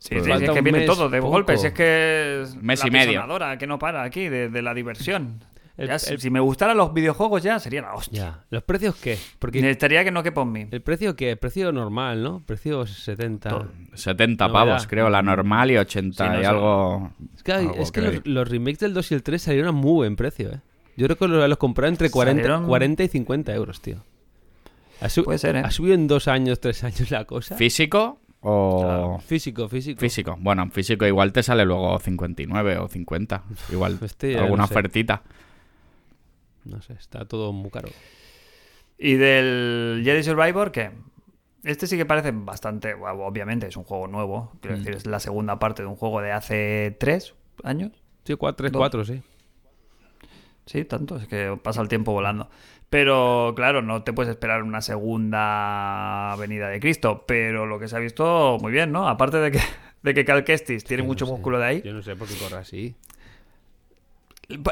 Sí, Pues sí, falta es que viene todo de poco. golpes. Es que es Mes la y medio. que no para aquí de, de la diversión. El- Ya, si- el- si me gustaran los videojuegos ya sería la hostia. Ya. ¿Los precios qué? Porque Necesitaría que no quepa en mí. el precio qué? El precio normal, ¿no? Precio 70. Todo. 70 Novedad. pavos, creo, la normal y 80 Sí, no y sé. algo. Es que, algo, es que creo. los, los remakes del 2 y el 3 salieron a muy buen precio, ¿eh? Yo creo que los, los compré entre 40, Salieron- 40 y 50 euros, tío. Ha, Puede ser, ¿eh? ha subido en dos años, tres años la cosa. ¿Físico o.? Físico, físico. Físico. Bueno, en físico igual te sale luego 59 o 50. Igual ya alguna no sé. ofertita. No sé, está todo muy caro. ¿Y del Jedi Survivor qué? Este sí que parece bastante. bueno, obviamente es un juego nuevo. Quiero Mm. decir, es la segunda parte de un juego de hace tres años. Sí, 4, 3, Dos. 4, sí. Sí, tanto, es que pasa el tiempo volando. Pero claro, no te puedes esperar una segunda venida de Cristo. Pero lo que se ha visto muy bien, ¿no? Aparte de que, de que Cal Kestis tiene Yo no mucho sé. músculo de ahí. Yo no sé por qué corre así.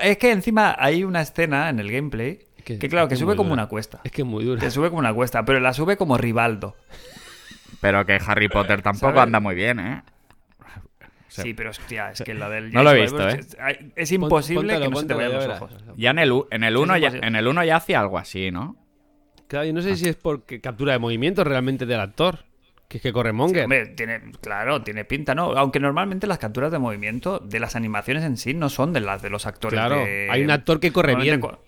Es que encima hay una escena en el gameplay Que- que, claro, que sube como dura. una cuesta. Es que es muy duro. Que sube como una cuesta, pero la sube como Rivaldo. Pero que Harry Potter tampoco anda muy bien, ¿eh? Sí. Sí, pero hostia, es que la del No lo he visto, ¿eh? es- imposible Póntalo, que no se te vayan los ojos. Ya en el, u- en el 1 Sí, ya, en el uno ya hacía algo así, ¿no? Claro, yo no sé si es porque captura de movimiento realmente del actor. Que es que corre Monger. Hombre, tiene, claro, tiene pinta, ¿no? Aunque normalmente las capturas de movimiento de las animaciones en sí no son de las de los actores. Claro, de- hay un actor que corre bien. co-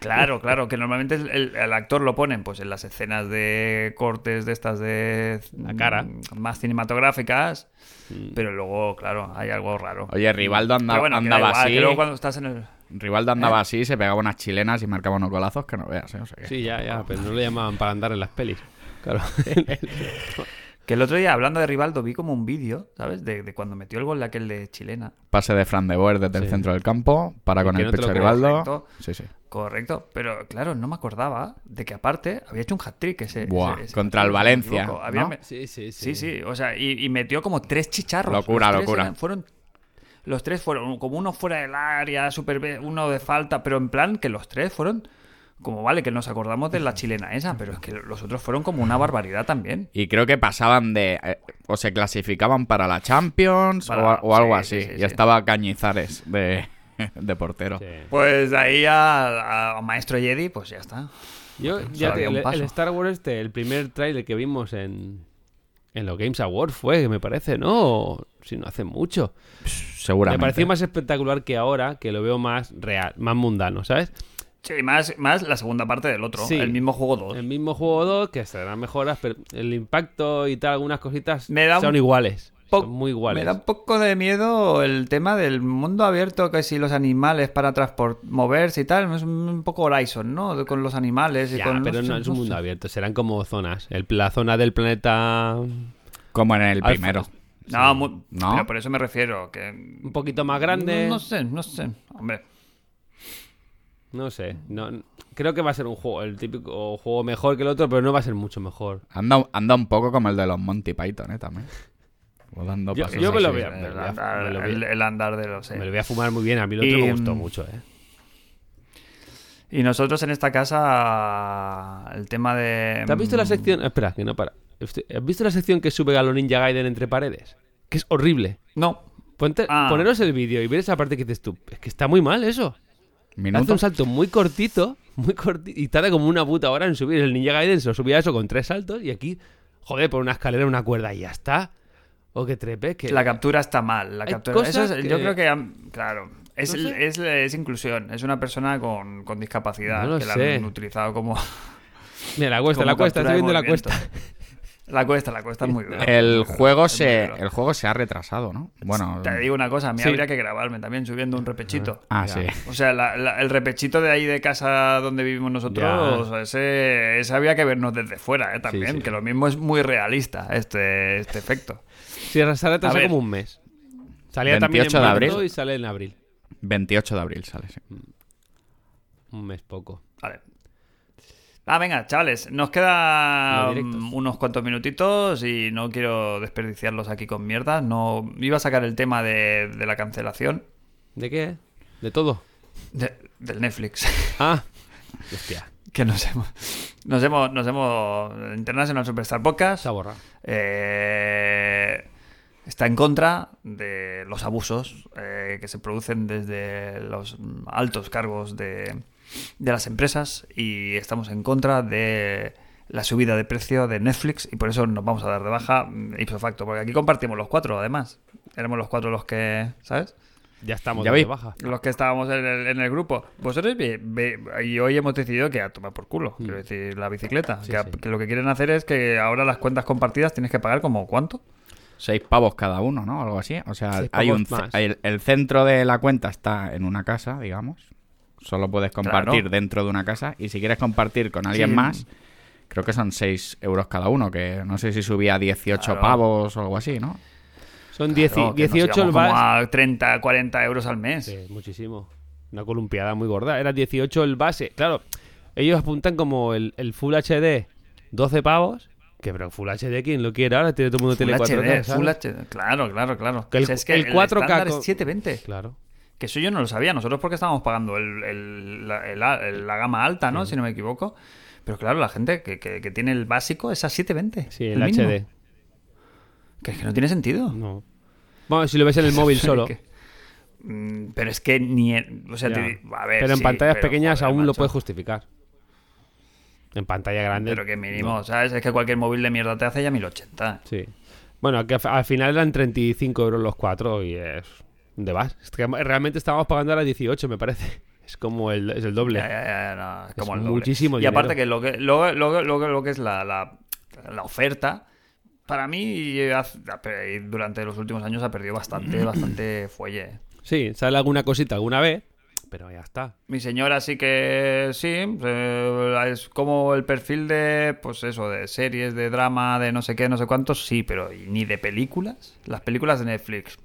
Claro, claro, que normalmente el, el actor lo ponen pues en las escenas de cortes de estas de La cara. mm, más cinematográficas, pero luego, claro, hay algo raro. Oye, Rivaldo anda- bueno, andaba igual, así. que luego cuando estás en el Rivaldo ¿Eh? andaba así, se pegaba unas chilenas y marcaba unos golazos que no veas, ¿eh? O sea que- Sí, ya, ya, pero no le llamaban para andar en las pelis. Claro. Que el otro día, hablando de Rivaldo, vi como un vídeo, ¿sabes? De, de cuando metió el gol de aquel de chilena. Pase de Fran de Boer desde el Sí. centro del campo, para Y con el no pecho de Rivaldo. correcto. Sí, sí. Correcto, pero claro, no me acordaba de que aparte había hecho un hat-trick ese, Buah, ese- ese contra el no Valencia. Había ¿no? me- Sí, sí, Sí, sí, o sea, y, y metió como tres chicharros. Locura, tres locura. eran- fueron, los tres fueron como uno fuera del área, super, uno de falta, pero en plan que los tres fueron como vale que nos acordamos de la chilena esa, pero es que los otros fueron como una barbaridad también. Y creo que pasaban de. eh, o se clasificaban para la Champions Para- o, o algo sí, así. sí, sí, y sí. estaba Cañizares de, de portero. Sí. Pues de ahí a, a Maestro Jedi, pues ya está. Yo, Solo ya te- el, el Star Wars este, el primer trailer que vimos en, en los Games Awards fue, me parece, ¿no? Si no hace mucho. Seguramente. Me pareció más espectacular que ahora, que lo veo más real, más mundano, ¿sabes? Sí, más, más la segunda parte del otro, Sí. el mismo juego 2. El mismo juego 2, que serán mejoras, pero el impacto y tal, algunas cositas Me da son un iguales. Son muy iguales. Me da un poco de miedo el tema del mundo abierto, que si los animales para transport moverse y tal, es un poco Horizon, ¿no? Con los animales y Ya, con pero los- no es un mundo abierto, serán como zonas. El, la zona del planeta Como en el Alfa. primero. No, ¿No? pero por eso me refiero, que... un poquito más grande. No, no sé, no sé. Hombre, No sé, no, creo que va a ser un juego, el típico juego mejor que el otro, pero no va a ser mucho mejor. Anda, anda un poco como el de los Monty Python, ¿eh? También. O dando Yo- pasos yo me lo voy a- el, me lo voy a- andar, me lo voy a- el- el andar de los... Me lo voy a fumar muy bien, a mí el otro Y, me gustó mm, mucho, ¿eh? Y nosotros en esta casa, el tema de... ¿Te has visto la mm, sección? Espera, que no para. ¿Has visto la sección que sube a los Ninja Gaiden entre paredes? que es horrible. No. Ponte- Ah. Poneros el vídeo y ver esa parte que dices tú. Es que está muy mal eso. Hace un salto muy cortito, muy cortito, y tarda como una puta hora en subir. El Ninja Gaiden se lo subía eso con tres saltos y aquí, joder, por una escalera, una cuerda y ya está. O que trepe, que... La captura está mal. La Hay captura. cosas Eso es- Yo creo que, claro, es, No sé. es, es inclusión. Es una persona con, con discapacidad No que la han utilizado como. Mira, la cuesta, como la cuesta, estoy viendo la cuesta. La cuesta, la cuesta es muy dura. El juego se es muy dura. el juego se ha retrasado, ¿no? Bueno, Te digo una cosa, a mí Sí. habría que grabarme también subiendo un repechito. ah, Ya. sí. O sea, la- la- el repechito de ahí de casa donde vivimos nosotros, ese, ese había que vernos desde fuera, ¿eh? También, sí. que lo mismo es muy realista este, este efecto. Sí, se ha retrasado A ver. como un mes. Salía también en 28 de marzo abril. y sale en abril. 28 de abril sale, sí. Un mes poco. Vale. Ah, venga, chavales, nos queda mm, unos cuantos minutitos y no quiero desperdiciarlos aquí con mierdas. No iba a sacar el tema de, de la cancelación ¿De qué? ¿De todo? de- del Netflix. Ah, hostia, que nos hemos, nos hemos, nos hemos International Superstar Podcast se ha borrado. eh, está en contra de los abusos eh, que se producen desde los mm, altos cargos de, de las empresas y estamos en contra de la subida de precio de Netflix y por eso nos vamos a dar de baja mm, ipso facto, porque aquí compartimos los cuatro además. Éramos los cuatro los que, ¿sabes? Ya estamos Ya de baja. Los que estábamos en el, en el grupo. Vosotros ve- ve- y hoy hemos decidido que a tomar por culo, quiero decir, la bicicleta. Sí, que, a- sí. que lo que quieren hacer es que ahora las cuentas compartidas tienes que pagar como cuánto. Seis pavos cada uno, ¿no? Algo así. O sea, hay un el centro de la cuenta está en una casa, digamos. Solo puedes compartir Claro. dentro de una casa. Y si quieres compartir con alguien Sí. más, creo que son 6 euros cada uno. Que no sé si subía a 18 Claro. pavos o algo así, ¿no? Son 10 Claro, que nos 18 el base. a 30, 40 euros al mes. Sí, muchísimo. Una columpiada muy gorda. Era 18 el base. Claro, ellos apuntan como el, el Full HD 12 pavos. Que pero Full HD, ¿quién lo quiere ahora? Tiene todo el mundo Full tele 4K, HD. Full HD. Claro, claro, claro. Que el- O sea, es que el 4K estándar con- es 720. Claro. Que eso yo no lo sabía. Nosotros porque estábamos pagando el, el- la, el- el- la gama alta, ¿no? Si no me equivoco. Pero claro, la gente que, que- que tiene el básico es a 720. Sí, el. HD. Que es que no tiene sentido. No. Bueno, si lo ves en el móvil solo. Que- Mm, Pero es que ni. O sea, te a ver, pero en sí, pantallas pero, pequeñas joder, aún lo puedes justificar. En pantalla grande. Pero que mínimo, no. ¿sabes? Es que cualquier móvil de mierda te hace ya 1080. Sí. Bueno, que al final eran 35 euros los cuatro y es Es que realmente estábamos pagando ahora 18, me parece. Es como el, es el doble. Ya, ya, ya, no, es Es como el doble. muchísimo Y aparte dinero. que lo que, lo, lo- lo- que es la, la, la oferta, para mí durante los últimos años ha perdido bastante, bastante fuelle. Sí, sale alguna cosita alguna vez, pero ya está. Mi señora sí que sí, eh, es como el perfil de, pues eso, de series, de drama, de no sé qué, no sé cuántos, sí, pero ¿y ni de películas. Las películas de Netflix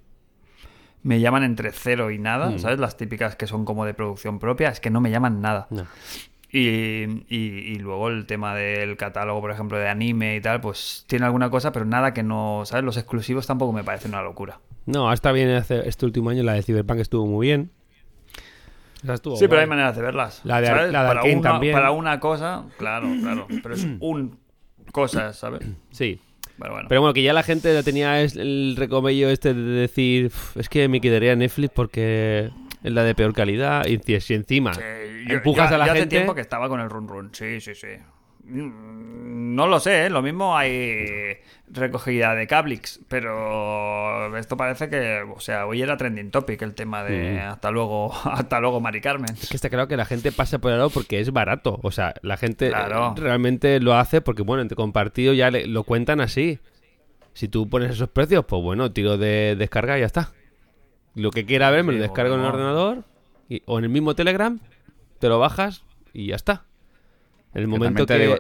me llaman entre cero y nada, Mm. ¿sabes? Las típicas que son como de producción propia, es que no me llaman nada. No. Y, y- y luego el tema del catálogo, por ejemplo, de anime y tal, pues tiene alguna cosa, pero nada que no, ¿sabes? Los exclusivos tampoco me parece una locura. No, hasta bien hace- este último año la de Cyberpunk estuvo muy bien. Estuvo Sí, pero hay maneras de verlas. La de ¿sabes? la de para, una, también. para una cosa, claro, claro. Pero es un cosa, ¿sabes? Sí. Pero bueno. Pero bueno, que ya la gente tenía el recomello este de decir, "Uf, es que me quedaría en Netflix porque es la de peor calidad y si encima Sí, yo- empujas ya- a la ya hace gente... tiempo que estaba con el run run. Sí, sí, sí. Mm, No lo sé, ¿eh? lo mismo hay recogida de Cablix, pero esto parece que, o sea, hoy era trending topic el tema de hasta luego, hasta luego, Mari Carmen. Es que está claro que la gente pasa por el lado porque es barato. O sea, la gente Claro. realmente lo hace porque, bueno, entre compartido ya le- lo cuentan así. Si tú pones esos precios, pues bueno, tiro de descarga y ya está. Lo que quiera ver, me lo descargo en el ordenador y- o en el mismo Telegram, te lo bajas y ya está. En el momento que, digo,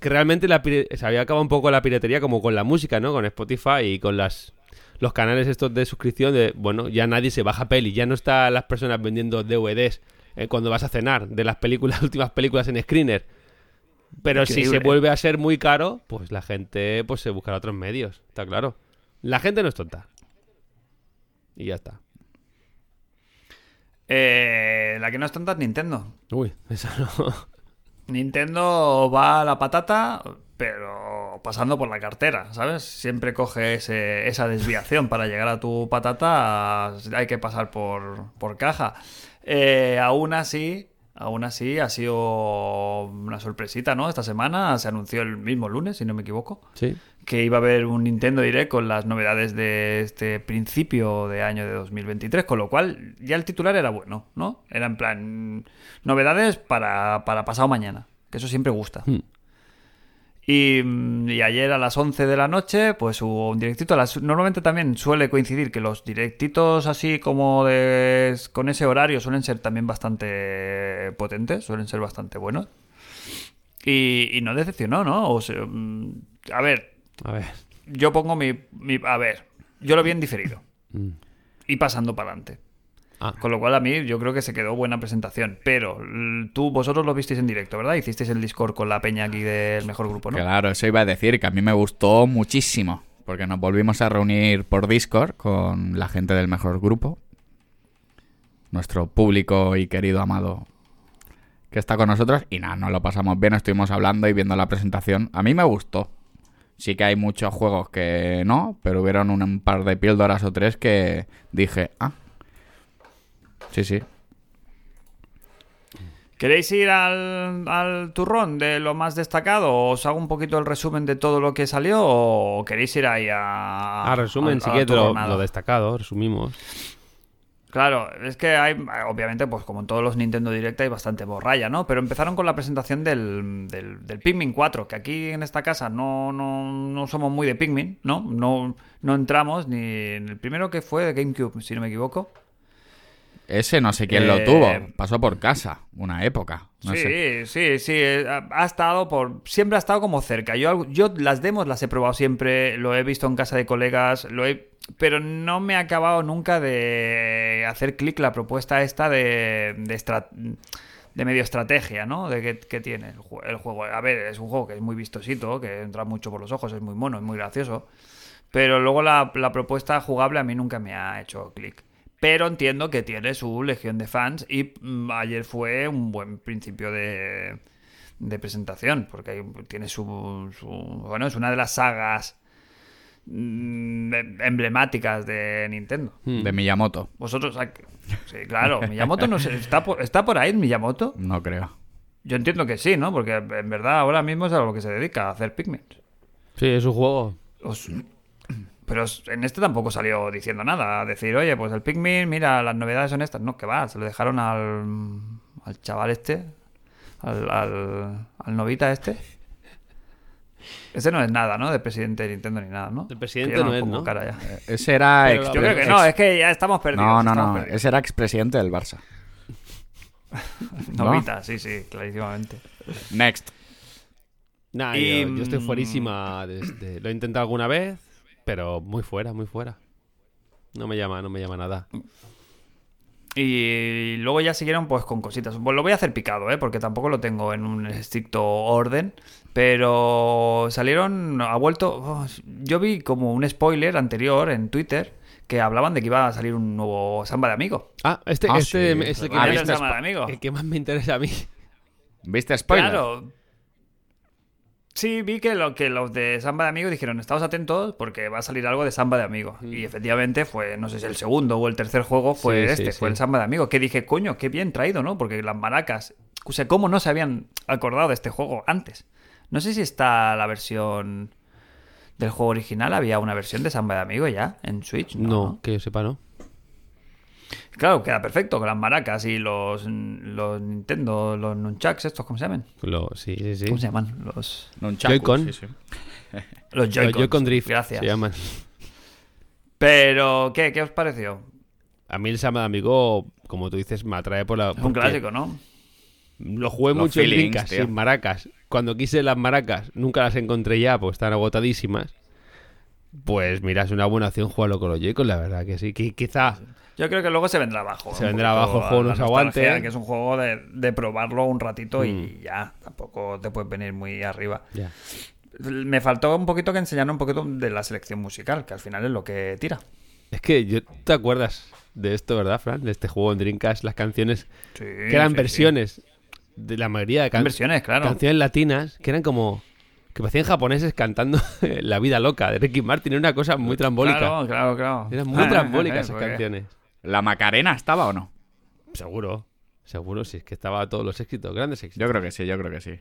que realmente la se había acabado un poco la piratería como con la música, ¿no? Con Spotify y con las los canales estos de suscripción de, bueno, ya nadie se baja peli, ya no está las personas vendiendo DVDs eh, cuando vas a cenar de las películas, últimas películas en screener. Pero si se vuelve a ser muy caro, pues la gente pues se buscará otros medios, está claro. La gente no es tonta. Y ya está. Eh, la que no es tonta es Nintendo. Uy, eso no. Nintendo va a la patata, pero pasando por la cartera, ¿sabes? Siempre coge ese- esa desviación para llegar a tu patata, hay que pasar por, por caja. Eh, aún así, aún así ha sido una sorpresita, ¿no? Esta semana se anunció el mismo lunes, si no me equivoco, Sí. Que iba a haber un Nintendo Direct con las novedades de este principio de año de 2023, con lo cual ya el titular era bueno, ¿no? Era en plan, novedades para, para pasado mañana, que eso siempre gusta. Hmm. Y, y ayer a las 11 de la noche, pues hubo un directito. A las- normalmente también suele coincidir que los directitos así como de, con ese horario suelen ser también bastante potentes, suelen ser bastante buenos. Y, y no decepcionó, ¿no? O sea, mm, a ver, A ver. yo pongo mi, mi- A ver, yo lo vi en diferido. Mm. Y pasando para adelante. Ah, Con lo cual a mí yo creo que se quedó buena presentación. Pero tú, vosotros lo visteis en directo, ¿verdad? Hicisteis el Discord con la peña aquí del mejor grupo, ¿no? Claro, eso iba a decir, que a mí me gustó muchísimo. Porque nos volvimos a reunir por Discord con la gente del mejor grupo. Nuestro público y querido amado que está con nosotros. Y nada, nos lo pasamos bien, estuvimos hablando y viendo la presentación. A mí me gustó. Sí que hay muchos juegos que no, pero hubieron un, par de píldoras o tres que dije, ah. Sí, sí. ¿Queréis ir al, al turrón de lo más destacado? ¿Os hago un poquito el resumen de todo lo que salió? ¿O queréis ir ahí a. a resumen, a- sí a lo, lo destacado, resumimos. Claro, es que hay, obviamente, pues como en todos los Nintendo Direct hay bastante borralla, ¿no? Pero empezaron con la presentación del, del, del Pikmin 4, que aquí en esta casa no, no, no somos muy de Pikmin, ¿no? No, no entramos ni en el primero que fue de GameCube, si no me equivoco. Ese no sé quién Eh, lo tuvo. Pasó por casa, una época. No sí, sé. sí, sí, eh, ha, estado por siempre ha estado como cerca. Yo las demos las he probado siempre, lo he visto en casa de colegas, lo he pero no me ha acabado nunca de hacer clic la propuesta esta de de, estra- de medio estrategia, ¿no? De que, que tiene el, el juego. A ver, es un juego que es muy vistosito, que entra mucho por los ojos, es muy mono, es muy gracioso. Pero luego la, la propuesta jugable a mí nunca me ha hecho clic. Pero entiendo que tiene su legión de fans y mm, ayer fue un buen principio de, de presentación, porque tiene su, su- Bueno, es una de las sagas mm, em- emblemáticas de Nintendo. Hmm. De Miyamoto. Vosotros... ¿a qué? Sí, claro, Miyamoto no sé, ¿está por, ¿está por ahí Miyamoto? No creo. Yo entiendo que sí, ¿no? Porque en verdad ahora mismo es a lo que se dedica, a hacer Pikmin. Sí, es un juego. Os- Pero en este tampoco salió diciendo nada. A decir, oye, pues el Pikmin, mira, las novedades son estas. No, que va, se lo dejaron al, al chaval este, al, al, al novita este. Ese no es nada, ¿no? De presidente de Nintendo ni nada, ¿no? El presidente no es, ¿no? cara ya. Ese era. Ex- Yo creo que no, es que ya estamos perdidos. No, no, no. perdidos. Ese era expresidente del Barça. ¿no? Novita, sí, sí, clarísimamente. Next. Nah, Y, yo, yo estoy mm, fuerísima. desde- Lo he intentado alguna vez, pero muy fuera, muy fuera. No me llama, no me llama nada. Y luego ya siguieron pues con cositas. Pues lo voy a hacer picado, ¿eh? Porque tampoco lo tengo en un estricto orden. Pero salieron, ha vuelto... oh, yo vi como un spoiler anterior en Twitter que hablaban de que iba a salir un nuevo Samba de Amigo. Ah, este, Ah, este sí. es el que, Ah, más, el ¿viste Samba de Amigo. el que más me interesa a mí. ¿Viste spoiler? Claro. Sí, vi que, lo, que los de Samba de Amigo dijeron, estamos atentos porque va a salir algo de Samba de Amigo. Y efectivamente fue, no sé si el segundo o el tercer juego fue Sí, sí, este, fue sí. el Samba de Amigo. Que dije, coño, qué bien traído, ¿no? Porque las maracas, o sea, ¿cómo no se habían acordado de este juego antes? No sé si está la versión del juego original, había una versión de Samba de Amigo ya en Switch. No, No, que yo sepa, ¿no. Claro, queda perfecto con las maracas y los, los Nintendo, los Nunchucks, estos, ¿cómo se llaman? Lo, sí, sí, sí. ¿Cómo se llaman? Los... Joy-Con. sí, sí. Los. Joy-Con Drift Gracias. se llaman. Pero, ¿qué? ¿Qué os pareció? A mí el Sama de Amigo, como tú dices, me atrae por la. Es un clásico, ¿no? Lo jugué Los mucho en feelings, tío. sin maracas. Cuando quise las maracas, nunca las encontré ya, pues están agotadísimas. Pues mira, es una buena opción jugarlo con los Joy-Con, la verdad que sí. Que quizá Yo creo que luego se vendrá abajo. Se vendrá abajo, el juego no se aguante. Que es un juego de, de probarlo un ratito y Mm. ya. Tampoco te puedes venir muy arriba. Me faltó un poquito que enseñaran un poquito de la selección musical, que al final es lo que tira. Es que yo, ¿te acuerdas de esto, verdad, Fran? De este juego en Dreamcast, las canciones Sí, que eran sí, versiones de la mayoría de can- versiones, claro. canciones latinas que eran como que parecían japoneses cantando La vida loca de Ricky Martin. Era una cosa muy trambólica. Claro, claro, claro. Eran muy trambólicas esas Porque- canciones. ¿La Macarena estaba o no? Seguro. Seguro, si es que estaba todos los éxitos, grandes éxitos. Yo creo que sí, yo creo que sí.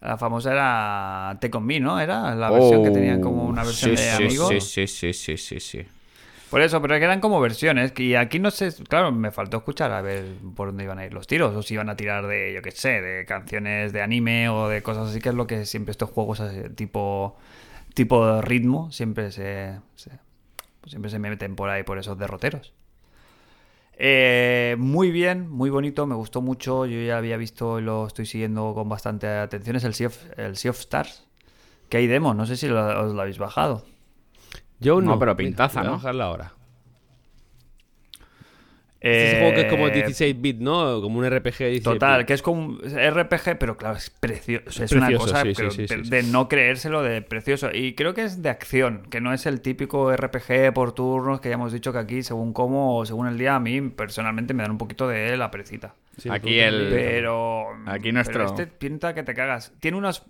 La famosa era Take On Me, ¿no? Era la versión que tenían como una Oh, versión sí, de sí, amigos. Sí, sí, sí, sí, sí, sí. Por eso, pero que eran como versiones. Y aquí no sé, claro, me faltó escuchar a ver por dónde iban a ir los tiros. O si iban a tirar de, yo qué sé, de canciones de anime o de cosas así, que es lo que siempre estos juegos así, tipo, tipo de ritmo siempre se, se- siempre se meten por ahí, por esos derroteros. Eh, muy bien, muy bonito, me gustó mucho. Yo ya había visto y lo estoy siguiendo con bastante atención. Es el Sea of, el Sea of Stars. Que hay demo, no sé si lo- os lo habéis bajado. Yo No, no. pero pintaza, ¿no? bajarla ahora. Este es un juego que es como Eh, 16 bit, ¿no? Como un RPG 16 Total, que es como un RPG, pero claro, es precioso. Es, una cosa sí, sí, pero sí, de, sí. de no creérselo de precioso. Y creo que es de acción, que no es el típico RPG por turnos que ya hemos dicho que aquí, según cómo o según el día, a mí personalmente me dan un poquito de la perecita. Sí, Aquí el- Pero. Aquí nuestro- pero este pinta que te cagas. Tiene unas,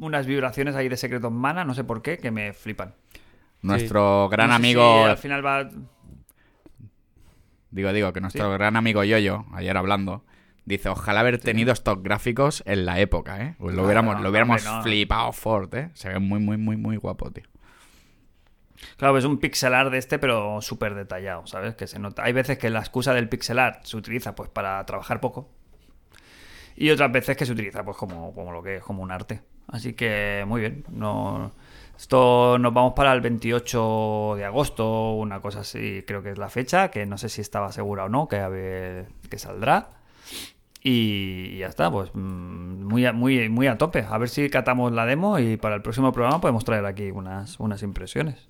unas vibraciones ahí de secretos mana, no sé por qué, que me flipan. Nuestro gran No sé si amigo, al final va. Digo, digo, que nuestro gran amigo Yoyo, ayer hablando, dice, ojalá haber tenido estos gráficos en la época, ¿eh? Pues lo No, hubiéramos, no, lo hubiéramos no. flipado fuerte, ¿eh? Se ve muy, muy, muy, muy guapo, tío. Claro, es un pixel art de este, pero súper detallado, ¿sabes? Que se nota. Hay veces que la excusa del pixel art se utiliza pues para trabajar poco. Y otras veces que se utiliza pues como, como lo que es, como un arte. Así que muy bien. No, esto nos vamos para el 28 de agosto, una cosa así, creo que es la fecha, que no sé si estaba segura o no, que, a ver, que saldrá. Y ya está, pues mm, muy a, muy, muy a tope. A ver si catamos la demo y para el próximo programa podemos traer aquí unas, unas impresiones.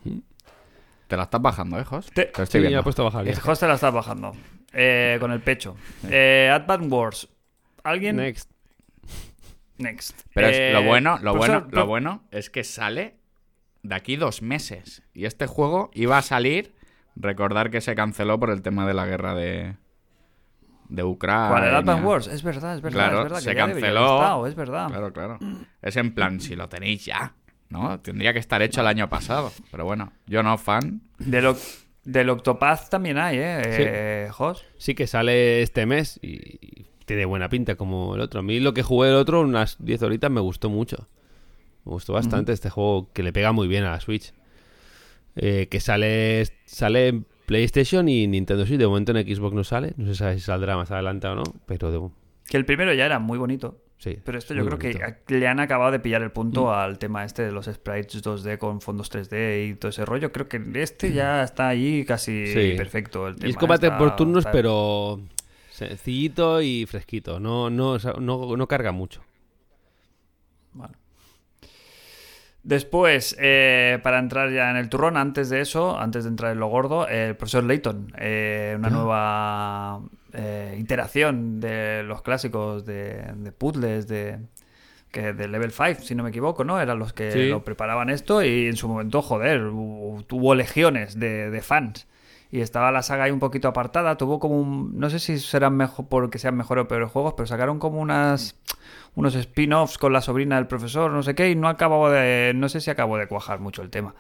Te la estás bajando, ¿eh, Jos? Te- Te lo Sí, estoy ya he viendo. puesto a bajar. El te la estás bajando. Eh, con el pecho. Eh, Advance Wars. ¿Alguien? Next. Next. Pero es- Eh, lo bueno, lo profesor, bueno, lo bueno es que sale de aquí dos meses. Y este juego iba a salir. Recordar que se canceló por el tema de la guerra de. de Ucrania. ¿Cuál? El Advance Wars. Es verdad, es verdad. Claro, es verdad, que se canceló. estado, es verdad. Claro, claro. Es en plan, si lo tenéis ya. ¿No? Tendría que estar hecho el año pasado. Pero bueno, yo no fan. Del, Oc- del Octopath también hay, ¿eh? eh Jos. Sí que sale este mes y tiene buena pinta como el otro. A mí lo que jugué el otro, unas 10 horitas, me gustó mucho. Me gustó bastante este juego que le pega muy bien a la Switch. Eh, que sale, sale en PlayStation y Nintendo Switch. De momento en Xbox no sale. No se sabe si saldrá más adelante o no. Pero de, Que el primero ya era muy bonito. sí. Pero esto yo creo bonito. que le han acabado de pillar el punto al tema este de los sprites 2D con fondos 3D y todo ese rollo. Creo que este ya está ahí casi Sí. perfecto. El Y tema es combate está- por turnos, está- pero sencillito y fresquito. No, no, no, no carga mucho. Vale. Después, eh, para entrar ya en el turrón, antes de eso, antes de entrar en lo gordo, eh, el profesor Layton, eh, una nueva eh, iteración de los clásicos de, de puzzles de, que de Level 5, si no me equivoco, ¿no? Eran los que Sí. lo preparaban esto y en su momento, joder, hu- tuvo legiones de, de fans. Y estaba la saga ahí un poquito apartada, tuvo como un... No sé si serán mejor porque sean mejores o peores juegos, pero sacaron como unas unos spin-offs con la sobrina del profesor, no sé qué, y no acabo de... No sé si acabo de cuajar mucho el tema.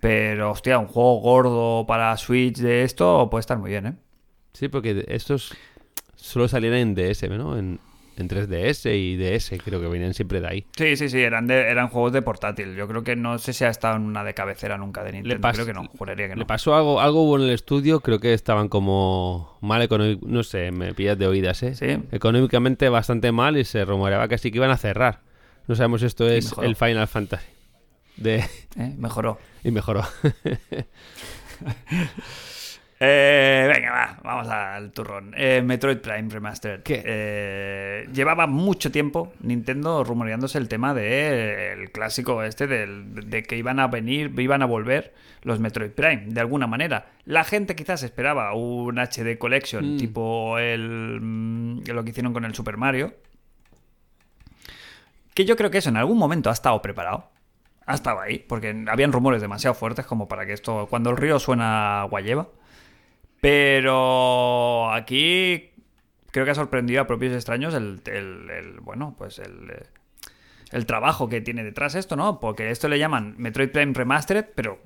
Pero, hostia, un juego gordo para Switch de esto puede estar muy bien, ¿eh? Sí, porque estos solo salían en DS, ¿no? En, en 3DS y DS, creo que venían siempre de ahí. Sí, sí, sí, eran, de, eran juegos de portátil. Yo creo que no sé si ha estado en una de cabecera nunca de Nintendo. pas- creo que no, juraría que no. Le pasó algo, algo hubo en el estudio, creo que estaban como mal económico, no sé, me pillas de oídas, ¿eh? Sí. Económicamente bastante mal y se rumoreaba casi que iban a cerrar. No sabemos si esto es mejoró. el Final Fantasy. De... ¿Eh? Mejoró. Y mejoró. Eh, venga, va, vamos al turrón. Eh, Metroid Prime Remastered. ¿Qué? Eh, llevaba mucho tiempo Nintendo rumoreándose el tema de el clásico este del- de que iban a venir, iban a volver los Metroid Prime, de alguna manera. La gente quizás esperaba un HD Collection Mm. tipo el, mm, lo que hicieron con el Super Mario. Que yo creo que eso en algún momento ha estado preparado. Ha estado ahí, porque habían rumores demasiado fuertes como para que esto, cuando el río suena agua lleva. Pero aquí creo que ha sorprendido a propios extraños el, el- el- bueno, pues el, eh, el trabajo que tiene detrás esto, ¿no? Porque esto le llaman Metroid Prime Remastered, pero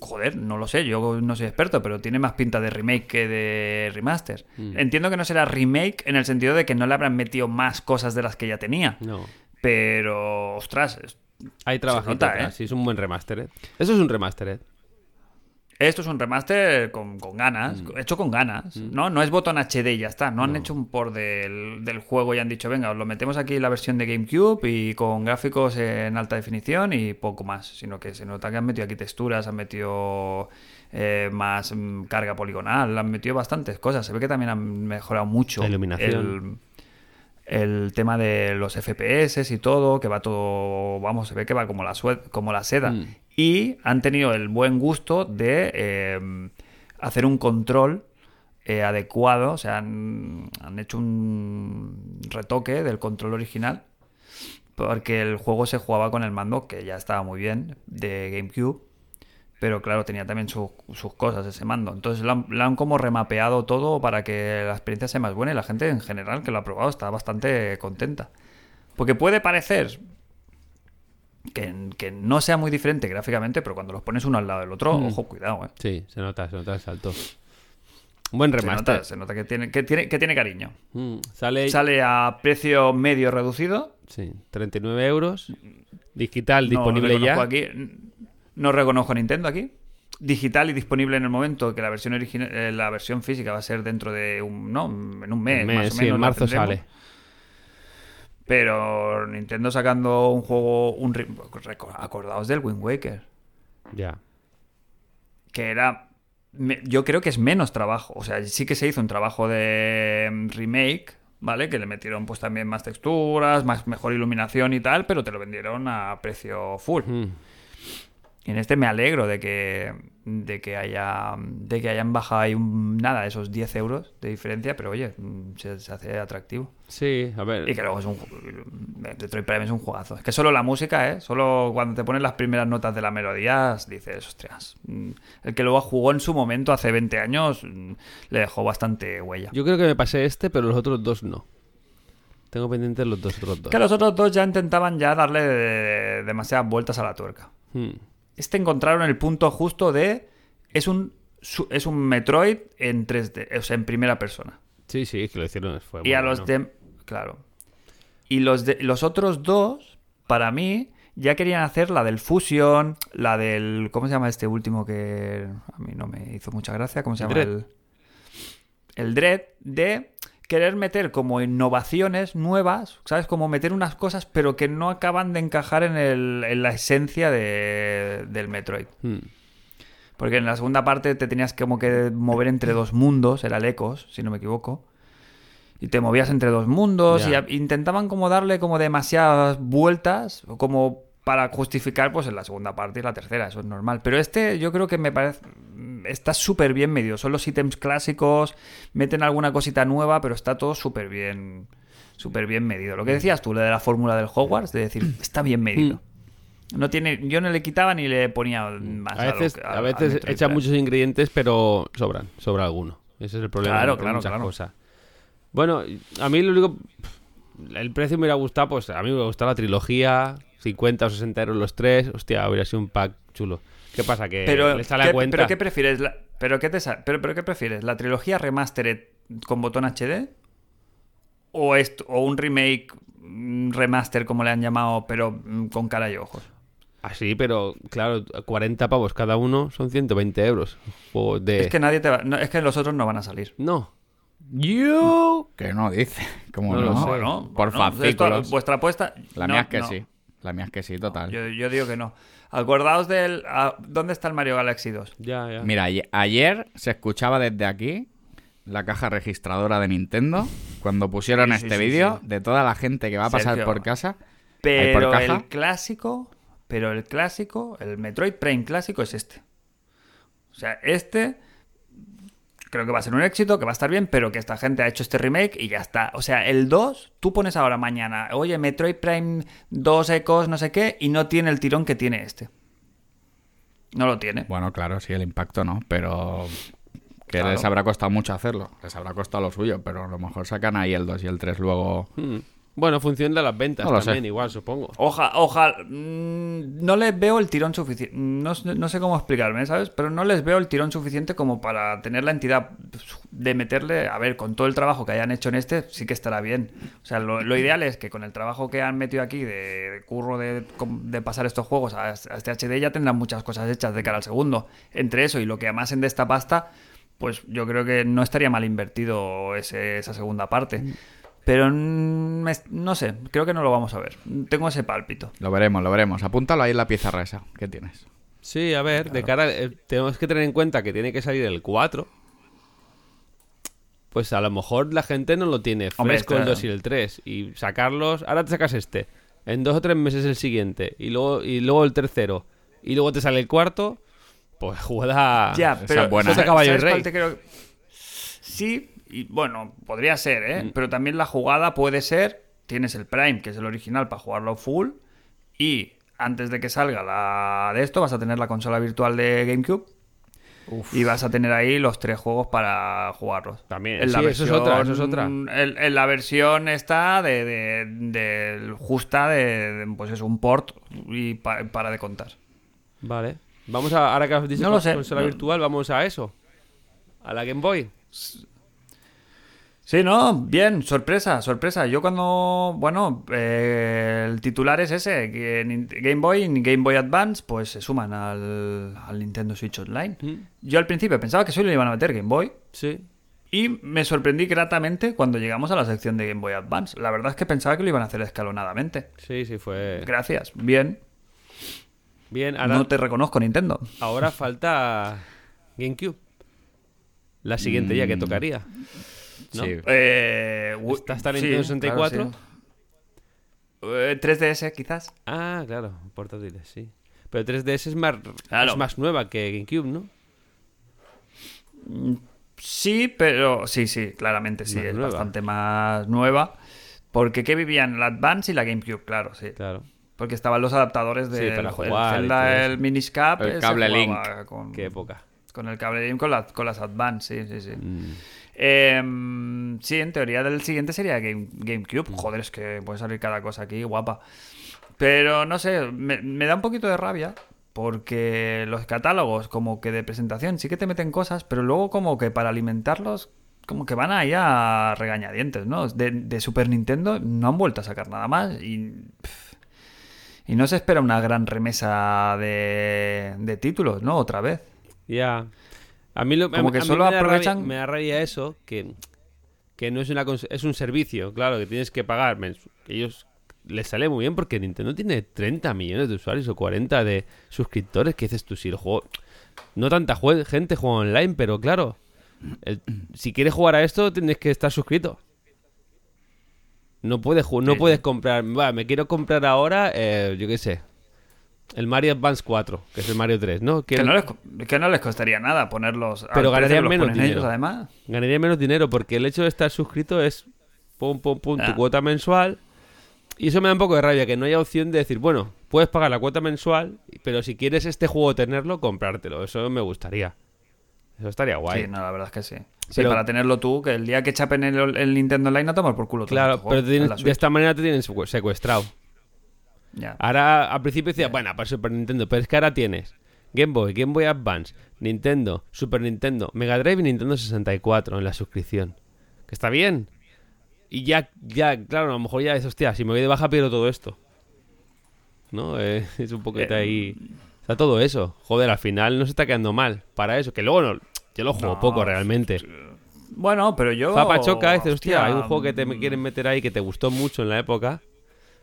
joder, no lo sé, yo no soy experto, pero tiene más pinta de remake que de remaster. Mm. Entiendo que no será remake en el sentido de que no le habrán metido más cosas de las que ya tenía. No. Pero, ostras, Hay trabajo nota, detrás, ¿eh? sí, es un buen remaster. ¿eh? Eso es un remaster, ¿eh? Esto es un remaster con, con ganas, Mm. hecho con ganas, ¿no? No es botón HD y ya está. No han hecho un port del, del juego y han dicho, venga, os lo metemos aquí en la versión de GameCube y con gráficos en alta definición y poco más. Sino que se nota que han metido aquí texturas, han metido eh, más mm, carga poligonal, han metido bastantes cosas. Se ve que también han mejorado mucho La iluminación. el, el tema de los FPS y todo, que va todo, vamos, se ve que va como la, como la seda. Mm. Y han tenido el buen gusto de eh, hacer un control eh, adecuado, o sea, han, hecho un retoque del control original, porque el juego se jugaba con el mando, que ya estaba muy bien, de GameCube. Pero claro, tenía también su- sus cosas ese mando. Entonces lo han, lo han como remapeado todo para que la experiencia sea más buena y la gente en general que lo ha probado está bastante contenta. Porque puede parecer que, que no sea muy diferente gráficamente, pero cuando los pones uno al lado del otro, Mm. ojo, cuidado, eh. Sí, se nota, se nota el salto. Un buen Se remaster. nota, se nota que tiene, que tiene, que tiene cariño. Mm, Sale, Sale a precio medio reducido. sí, 39 euros. Digital disponible ya. Aquí, no reconozco a Nintendo aquí. Digital y disponible en el momento que la versión original, eh, la versión física va a ser dentro de un, no, en un mes, Un mes, más o sí, menos. en la marzo sale. Pero Nintendo sacando un juego, un acordaos del Wind Waker, Ya. que era, yo creo que es menos trabajo, o sea, sí que se hizo un trabajo de mm, remake, ¿vale? Que le metieron pues también más texturas, más mejor iluminación y tal, pero te lo vendieron a precio full. Mm. Y en este me alegro de que, de que haya de que hayan bajado ahí un, nada, esos 10 euros de diferencia, pero oye, mm, se, se hace atractivo. Sí, a ver. Y que luego es un ju- Detroit Prime es un juegazo. Es que solo la música, ¿eh? Solo cuando te ponen las primeras notas de la melodía, dices, hostias. mm, El que luego jugó en su momento hace 20 años mm, le dejó bastante huella. Yo creo que me pasé este, pero los otros dos no. Tengo pendientes los dos otros dos. Que los otros dos ya intentaban ya darle de- demasiadas vueltas a la tuerca. Mm. Este encontraron el punto justo de. Es un, es un Metroid en 3D, o sea, en primera persona. Sí, sí, que lo hicieron. Fue y a los de. Claro. Y los, de, los otros dos, para mí, ya querían hacer la del Fusion, la del. ¿Cómo se llama este último que a mí no me hizo mucha gracia? ¿Cómo se llama? Dread. El, el Dread, de querer meter como innovaciones nuevas, ¿sabes? Como meter unas cosas, pero que no acaban de encajar en, el- en la esencia de- del Metroid. Mm. Porque en la segunda parte te tenías como que mover entre dos mundos, era el Ecos, si no me equivoco. Y te movías entre dos mundos y intentaban como darle como demasiadas vueltas, o como para justificar pues en la segunda parte y la tercera, eso es normal. Pero este yo creo que me parece está súper bien medido, son los ítems clásicos, meten alguna cosita nueva, pero está todo súper bien súper bien medido. Lo que decías tú, lo de la fórmula del Hogwarts, de decir, está bien medido. No tiene, yo no le quitaba ni le ponía más. A veces, a veces Prime. muchos ingredientes, pero sobran, sobra alguno. Ese es el problema Claro, claro, claro. cosas. Bueno, a mí lo único... El precio me hubiera gustado, pues a mí me hubiera gustado la trilogía, 50 o 60 euros los tres, hostia, hubiera sido un pack chulo. ¿Qué pasa? Que Pero, le sale ¿qué, a cuenta. ¿pero qué prefieres? La- ¿pero, qué te sa- pero, pero qué prefieres? ¿La trilogía remastered con botón HD? ¿O, esto, o un remake mm, remaster, como le han llamado, pero mm, con cara y ojos? Así, pero claro, 40 pavos cada uno son 120 euros. De... Es que nadie te va... no, es que los otros no van a salir. No. You. Que no dice. ¿Cómo No no? lo sé. Bueno, Por bueno, esto- vuestra apuesta... La no, mía es que no. sí. La mía es que sí, total. Yo, yo digo que no. Acordaos del... ¿Dónde está el Mario Galaxy 2? Ya, ya. Mira, aye- ayer se escuchaba desde aquí la caja registradora de Nintendo cuando pusieron Sí, sí, este sí, vídeo sí. de toda la gente que va a pasar Sergio. por casa. Pero por el clásico, pero el clásico, el Metroid Prime clásico es este. O sea, este creo que va a ser un éxito, que va a estar bien, pero que esta gente ha hecho este remake y ya está. O sea, el 2, tú pones ahora mañana, oye, Metroid Prime 2 Ecos, no sé qué, y no tiene el tirón que tiene este. No lo tiene. Bueno, claro, sí, el impacto no, pero que Claro. les habrá costado mucho hacerlo. Les habrá costado lo suyo, pero a lo mejor sacan ahí el 2 y el 3 luego Mm. Bueno, función de las ventas No también, sé. igual, supongo. Oja, ojalá. mm, No les veo el tirón suficiente. No, sé- no sé cómo explicarme, ¿sabes? Pero no les veo el tirón suficiente como para tener la entidad de meterle. A ver, con todo el trabajo que hayan hecho en este, sí que estará bien. O sea, lo, lo ideal es que con el trabajo que han metido aquí de, de curro de, de pasar estos juegos a, a este HD ya tendrán muchas cosas hechas de cara al segundo. Entre eso y lo que amasen de esta pasta, pues yo creo que no estaría mal invertido ese- esa segunda parte. Mm, me- no sé, creo que no lo vamos a ver. Tengo ese pálpito. Lo veremos, lo veremos. Apúntalo ahí en la pizarra esa que tienes. Sí, a ver, de cara. eh, tenemos que tener en cuenta que tiene que salir el 4. Pues a lo mejor la gente no lo tiene Hombre, fresco el está- 2 y el 3. Y sacarlos. Ahora te sacas este. En dos o tres meses el siguiente. Y luego, y luego el tercero. Y luego te sale el cuarto. Pues jugada. Ya, pero es buena, ¿sabes ¿eh? Caballo cuál rey. te creo? Sí, y bueno, podría ser, ¿eh? Mm. Pero también la jugada puede ser, tienes el Prime, que es el original para jugarlo full, y antes de que salga la de esto vas a tener la consola virtual de GameCube y vas a tener ahí los tres juegos para jugarlos. También, sí, eso es otra, eso es otra. En, en la versión está de, de- de- justa de, de, pues es un port y pa- para de contar. Vale. Vamos a. Ahora que has dicho No sé, consola virtual, vamos a eso. A la Game Boy. Sí, no, bien, sorpresa, sorpresa. Yo cuando, bueno, eh, el titular es ese, que Game Boy y Game Boy Advance pues se suman al, al Nintendo Switch Online. Mm. Yo al principio pensaba que solo le iban a meter Game Boy Sí. y me sorprendí gratamente cuando llegamos a la sección de Game Boy Advance. La verdad es que pensaba que lo iban a hacer escalonadamente. Sí, sí, fue. Gracias, bien. Bien, ahora, No te reconozco, Nintendo. ahora falta GameCube. La siguiente ya que tocaría. ¿No? Sí. Eh, u- ¿Está hasta sí, Nintendo 64? claro, sí. Eh, 3DS quizás. Ah, claro, portátiles, sí. Pero 3DS es más, Claro. es más nueva que GameCube, ¿no? Sí, pero sí, sí, claramente sí, Más es nueva. bastante más nueva. Porque ¿qué vivían? La Advance y la GameCube, claro, sí. Claro. Porque estaban los adaptadores Sí, del para el jugar Zelda, Miniscap, El cable jugaba Con, Qué época. con el cable Link con, la- con las Advance, sí, sí, sí. Mm. Em, sí, en teoría del siguiente sería Game, GameCube. Mm. Joder, es que puede salir cada cosa aquí, guapa. Pero no sé, me, me da un poquito de rabia. Porque los catálogos, como que de presentación, sí que te meten cosas, pero luego, como que para alimentarlos, como que van ahí a regañadientes, ¿no? De, de Super Nintendo no han vuelto a sacar nada más y. pff, y no se espera una gran remesa de, de títulos, ¿no? Otra vez. Ya. A mí lo, Como a- que a mí solo me da aprovechan- rabia- me da rabia eso, que, que no es una es un servicio, claro, que tienes que pagar. ellos les sale muy bien porque Nintendo tiene 30 millones de usuarios o 40 de suscriptores. que dices tú? Si el juego. No tanta jue- gente juega online, pero claro. el- si quieres jugar a esto, tienes que estar suscrito. No puedes, no puedes comprar. Va, me quiero comprar ahora, eh, yo qué sé. El Mario Advance 4, que es el Mario 3, ¿no? Que no, les, que no les costaría nada ponerlos. Pero ganarían menos dinero. ellos, además. Ganaría menos dinero porque el hecho de estar suscrito es pum, pum, pum, tu Ah. cuota mensual. Y eso me da un poco de rabia, que no haya opción de decir, bueno, puedes pagar la cuota mensual, pero si quieres este juego tenerlo, comprártelo. Eso me gustaría. Eso estaría guay. Sí, no, la verdad es que sí. Sí, Pero- para tenerlo tú, que el día que chapen el, el Nintendo Online no tomas por culo claro, este pero tienes- de esta manera te tienen secu- secuestrado. Ahora, al principio decía, bueno, para Super Nintendo, pero es que ahora tienes Game Boy, Game Boy Advance, Nintendo, Super Nintendo, Mega Drive y Nintendo 64 en la suscripción. Que está bien. Y ya, ya, claro, a lo mejor ya es, hostia, si me voy de baja pierdo todo esto. ¿No? Eh, es un poquito Eh, ahí... Está todo eso. Joder, al final no se está quedando mal para eso. Que luego no, yo lo juego No, poco realmente. Bueno, pero yo. Fapa choca, dices, hostia, hay un hostia, juego que te me mm, quieren meter ahí que te gustó mucho en la época.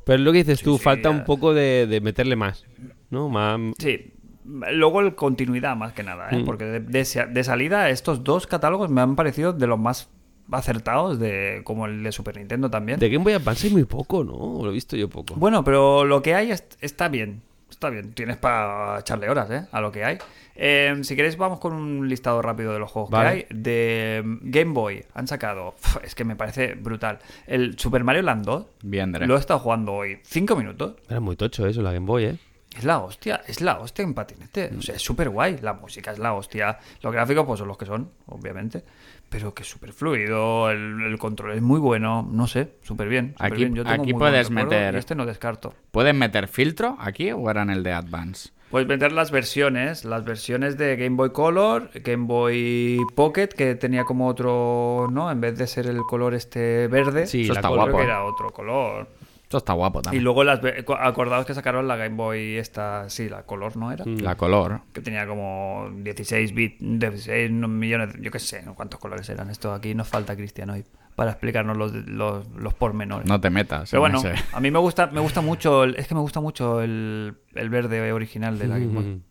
Pero es lo que dices tú, sí, falta ya. un poco de, de meterle más. ¿No? Más. Sí. Luego el continuidad, más que nada, ¿eh? Mm. Porque de, de- de salida, estos dos catálogos me han parecido de los más acertados, de como el de Super Nintendo también. De Game Boy Advance hay muy poco, ¿no? Lo he visto yo poco. Bueno, pero lo que hay est- está bien. Está bien. Tienes para echarle horas, ¿eh? A lo que hay. Eh, si queréis, vamos con un listado rápido de los juegos Vale. que hay. De mm, Game Boy han sacado. es que me parece brutal. El Super Mario Land 2 Bien, Dre. lo he estado jugando hoy. Cinco minutos. Era muy tocho eso, la Game Boy, ¿eh? Es la hostia, es la hostia en patinete. O sea, es súper guay. La música es la hostia. Los gráficos, pues son los que son, obviamente. Pero que es súper fluido. El, el control es muy bueno. No sé, súper bien. súper Aquí- bien. Yo tengo aquí puedes meter- Este no descarto. ¿Pueden meter filtro aquí o eran el de Advance? Puedes meter las versiones, las versiones de Game Boy Color, Game Boy Pocket, que tenía como otro, ¿no? En vez de ser el color este verde, Sí, Eso está guapo. que era otro color. Esto está guapo Y también. luego las ve- acordaos que sacaron la Game Boy esta, sí, la color, ¿no era? La color. Que tenía como 16 bits, 16 millones, yo qué sé, ¿no? cuántos colores eran. Esto aquí nos falta Cristian hoy para explicarnos los, los, los pormenores. No te metas. Pero en bueno, ese. a mí me gusta, me gusta mucho, el- es que me gusta mucho el, el verde original de la Game Boy. Mm.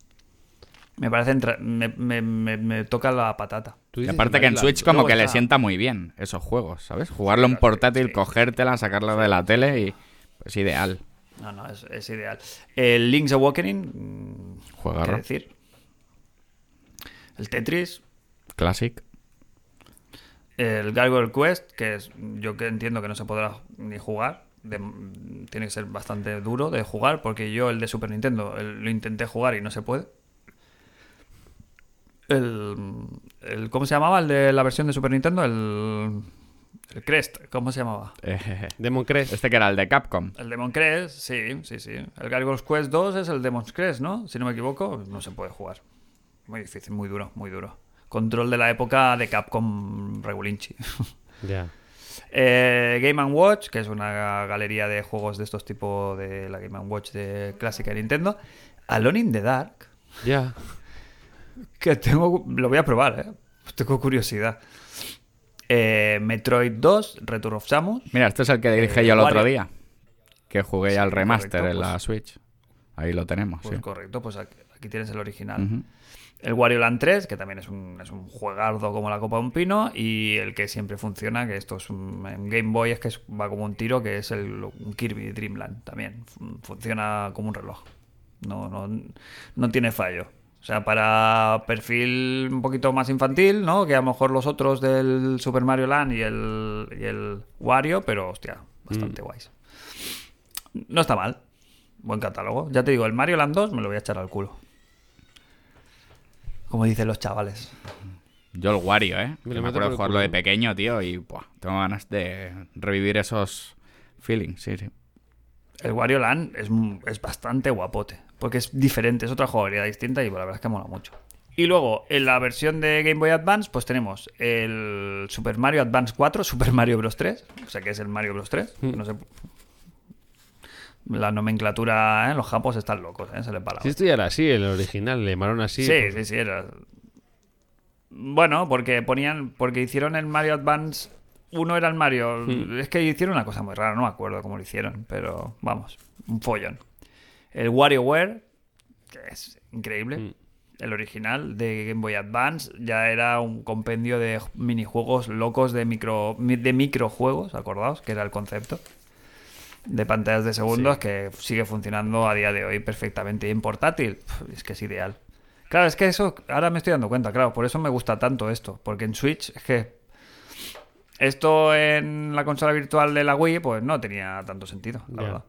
Me parece, entra- me, me- me- me toca la patata. Y aparte que en la- Switch como que le sienta muy bien esos juegos, ¿sabes? Jugarlo en sí, portátil, sí. cogértela, sacarla de la tele y pues ideal. No, no, es, es ideal. El Link's Awakening, mm, Juegarro. ¿qué decir? El Tetris, Classic. el Gargoyle Quest, que es, yo que entiendo que no se podrá ni jugar. de- tiene que ser bastante duro de jugar, porque yo el de Super Nintendo el- lo intenté jugar y no se puede. El, el- ¿Cómo se llamaba el de la versión de Super Nintendo? El, el Crest, ¿cómo se llamaba? Eh, Demon Crest. este que era el de Capcom. El Demon Crest, sí, sí, sí. El Gargoyle's Quest 2 es el Demon's Crest, ¿no? Si no me equivoco, no se puede jugar. Muy difícil, muy duro, muy duro. Control de la época de Capcom Regulinchi. Ya. Eh, Game Watch, que es una galería de juegos de estos tipos de la Game Watch de clásica de Nintendo. Alone in the Dark, Ya. que tengo, lo voy a probar, ¿eh? Tengo curiosidad. Eh, Metroid 2, Return of Samus. Mira, este es el que dije Eh, yo el otro Wario. día. Que jugué al remaster correcto, en la pues- Switch. Ahí lo tenemos, Pues sí. correcto, pues aquí, aquí tienes el original. El Wario Land 3, que también es un, es un juegardo como la copa de un pino, y el que siempre funciona, que esto es un en Game Boy, es que es- va como un tiro, que es el un Kirby Dreamland también. Fun- Funciona como un reloj. No, no, no tiene fallo. O sea, para perfil un poquito más infantil, ¿no? Que a lo mejor los otros del Super Mario Land y el, y el Wario, pero hostia, bastante guays. No está mal. Buen catálogo. Ya te digo, el Mario Land 2 me lo voy a echar al culo. Como dicen los chavales. Yo el Wario, ¿eh? Me acuerdo de jugarlo de pequeño, tío, y buah, tengo ganas de revivir esos feelings, sí, sí. El Wario Land es, es bastante guapote. Porque es diferente, es otra jugabilidad distinta y la verdad es que mola mucho. Y luego, en la versión de Game Boy Advance, pues tenemos el Super Mario Advance 4, Super Mario Bros. 3. O sea que es el Mario Bros. 3. Mm. No sé. La nomenclatura, ¿eh? los japos están locos, ¿eh? se les va la Si esto ya era así, el original, le llamaron así. Sí, pues- sí, sí, era. Bueno, porque ponían. Porque hicieron el Mario Advance. Uno era el Mario. Hmm. Es que hicieron una cosa muy rara, no me acuerdo cómo lo hicieron, pero vamos, un follón. El WarioWare, que es increíble. Hmm. El original de Game Boy Advance ya era un compendio de minijuegos locos de micro de microjuegos, acordaos, que era el concepto. De pantallas de segundos Sí. que sigue funcionando a día de hoy perfectamente. Y en portátil, es que es ideal. Claro, es que eso, ahora me estoy dando cuenta, claro, por eso me gusta tanto esto, porque en Switch es que esto en la consola virtual de la Wii, pues no tenía tanto sentido, la verdad.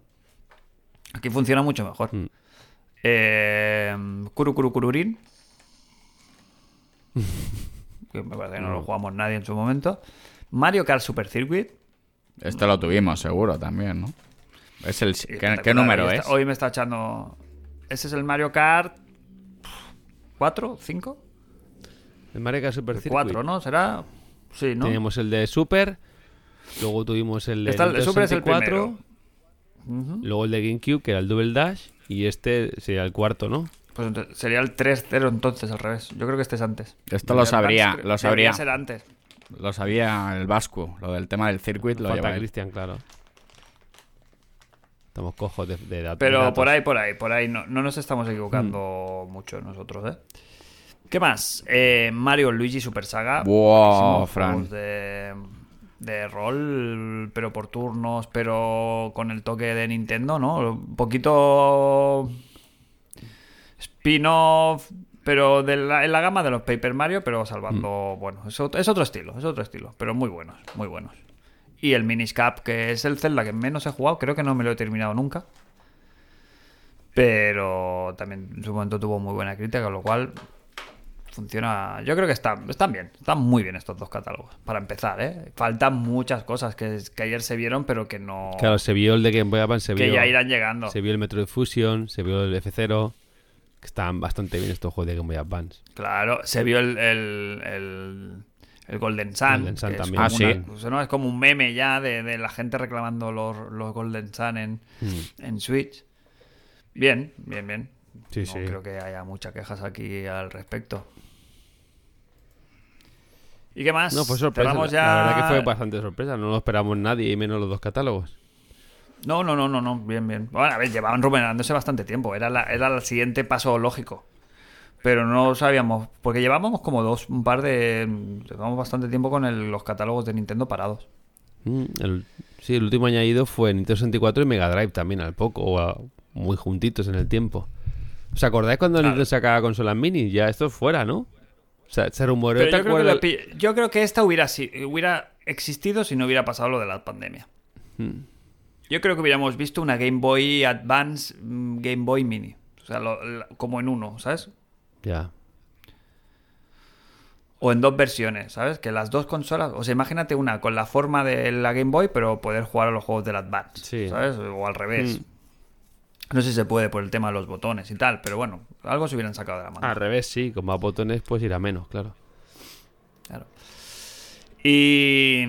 Aquí funciona mucho mejor. Mm. Eh, curu, me parece que no lo jugamos nadie en su momento. Mario Kart Super Circuit. Este lo tuvimos, seguro, también, ¿no? Es el... ¿Qué, número es? Hoy me está echando... Ese es el Mario Kart... ¿4? ¿5? El Mario Kart Super Circuit. 4, ¿no? ¿Será? Sí, ¿no? Teníamos el de Super... Luego tuvimos el de, Esta, el de Super 64, Luego el de GameCube, que era el Double Dash. Y este sería el cuarto, ¿no? Pues sería el 3-0 entonces, al revés. Yo creo que este es antes. Esto lo sabría, lo sabría, lo antes. Lo sabía el vasco, lo del tema del circuit lo lleva Cristian, claro. Estamos cojos de, datos. Pero por ahí, por ahí, por ahí. No, nos estamos equivocando mm. mucho nosotros, ¿eh? ¿Qué más? Eh, Mario Luigi Super Saga. Wow, Fran de rol, pero por turnos, pero con el toque de Nintendo, ¿no? Un poquito spin-off, pero de la- en la gama de los Paper Mario, pero salvando, bueno, es, ot- es otro estilo, es otro estilo, pero muy buenos, muy buenos. Y el Minish Cap, que es el Zelda que menos he jugado, creo que no me lo he terminado nunca. Pero también en su momento tuvo muy buena crítica, con lo cual funciona. Yo creo que están, están bien, están muy bien estos dos catálogos. Para empezar, ¿eh? Faltan muchas cosas que, que ayer se vieron, pero que no. Claro, se vio el de Game Boy Advance, se que vio, ya irán llegando. se vio el Metroid Fusion, se vio el F0, que están bastante bien estos juegos de Game Boy Advance. Claro, se vio el, el, el, el Golden Sun. Golden Sun que es también. como Ah, una- pues, ¿no? Es como un meme ya de, de la gente reclamando los, los Golden Sun en, Mm. en Switch. Bien, bien, bien. Sí, no sí. creo que haya muchas quejas aquí al respecto. ¿Y qué más? No, fue sorpresa. Ya... La verdad que fue bastante sorpresa. No lo esperamos nadie, y menos los dos catálogos. No, no, no, no, no. Bien, bien. Bueno, a ver, llevaban rumorándose bastante tiempo. Era, la, era el siguiente paso lógico. Pero no sabíamos. Porque llevábamos como dos, un par de. Llevamos bastante tiempo con el- los catálogos de Nintendo parados. Mm, el- sí, el último añadido fue Nintendo 64 y Mega Drive también, al poco, o a- muy juntitos en el tiempo. ¿Os acordáis cuando Claro. Nintendo sacaba consolas mini? Ya esto es fuera, ¿no? O sea, se rumoreó, Pero ¿te yo creo, que pi- yo creo que esta hubiera, si- hubiera existido si no hubiera pasado lo de la pandemia. Hmm. Yo creo que hubiéramos visto una Game Boy Advance, mm, Game Boy Mini. O sea, lo- como en uno, ¿sabes? Ya. O en dos versiones, ¿sabes? Que las dos consolas. O sea, imagínate una con la forma de la Game Boy, pero poder jugar a los juegos del Advance. Sí. ¿Sabes? O al revés. Mm. No sé si se puede por el tema de los botones y tal, pero bueno, algo se hubieran sacado de la mano. Al revés, sí, con más botones pues irá menos, claro. Claro. Y,